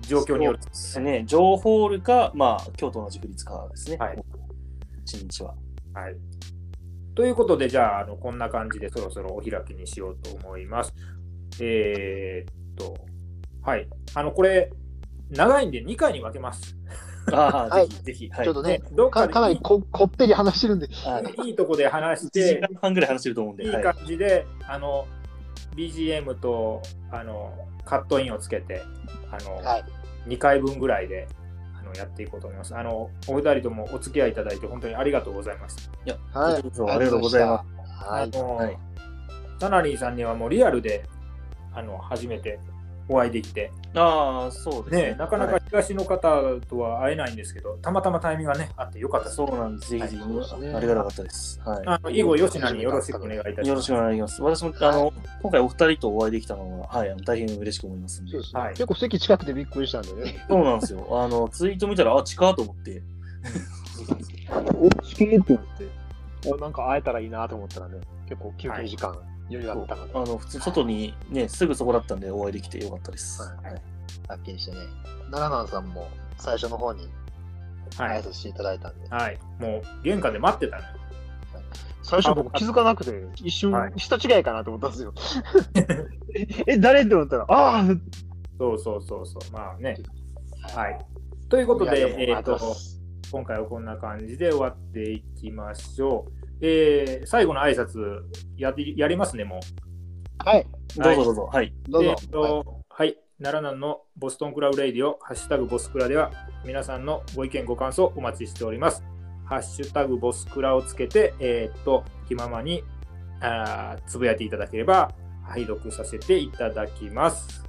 状況によるですね。情報ホールか、まあ、京都の軸率かですね。はい。新日は。はい。ということで、じゃあ、あのこんな感じでそろそろお開きにしようと思います。えーっと、はい。あの、これ、長いんで2回に分けます。ああ、はいぜひぜひ。はい。ちょっとね、どっかでかかなりここってり話してるんで、はい。いいとこで話し1時て、間半ぐらい話してると思うんで。はいいい感じで、あの、BGM と、あの、カットインをつけて、あの、はい。2回分ぐらいで、あの、やっていこうと思います。あの、お二人ともお付き合いいただいて、本当にありがとうございました。はい。こちらこそありがとうございますす。はい。あの、はいサナリーさんにはもうリアルで、あの、初めてお会いできて、ああ、そうですね、なかなはか東の方とは会えないんですけど、たまたまタイミングがね、あってよかった。そうなんです。ぜひぜひ、ねありがたかったです。はい。あの以後、吉野によろしくお願いいたします。よろしくお願いします。私も、あの、今回お二人とお会いできたのは、はい、あの大変嬉しく思いますんで。そうですねはい結構席近くてびっくりしたんでね。そうなんですよ。あの、ツイート見たら、あ、近い と思って。お、チキーって思って、おなんか会えたらいいなと思ったらね、結構休憩時間、余裕あったので、あの、普通、外にね、すぐそこだったんで、お会いできてよかったです。はいはいはっきりしてね。奈良南さんも最初の方にはい。挨拶していただいたんで、はい。もう、玄関で待ってたのよ。最初僕気づかなくて、一瞬はい下違いかなと思ったんですよ。え、え誰？って思ったら、ああそうそうそうそう。まあね。はい。ということで、えっ、と、今回はこんな感じで終わっていきましょう。えー、最後の挨拶やりやりますね、もう。はい、どうぞどうぞ。はい。どうぞえ。ーとはい、奈良南のボストンクラブレイディオ、ハッシュタグボスクラでは、皆さんのご意見、ご感想お待ちしております。ハッシュタグボスクラをつけて、えーっと、気ままにあーつぶやいていただければ、拝読させていただきます。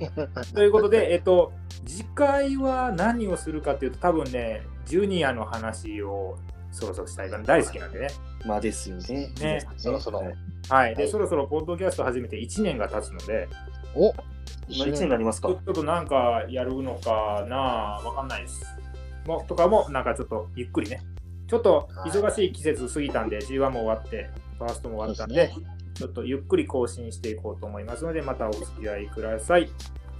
ということで、えーっと、次回は何をするかというと、多分ね、ジュニアの話をそろそろした大好きなんでね。まあですよね。ねそろそろはいはい。で、はいそろそろポッドキャスト始めて1年が経つので、おまあ一年になりますかちょ。っとなんかやるのかなわかんないです。もうとかもなんかちょっとゆっくりね。ちょっと忙しい季節過ぎたんで、G1 も終わって、ファーストも終わったんで、ちょっとゆっくり更新していこうと思いますので、またお付き合いください。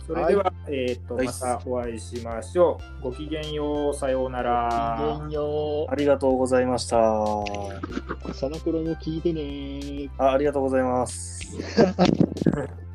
それでは、えっ、と、はいまたお会いしましょう。ごきげんよう、さようなら。ごきげんよありがとうございました。あう。サナクロも聞いてねありがとうございます。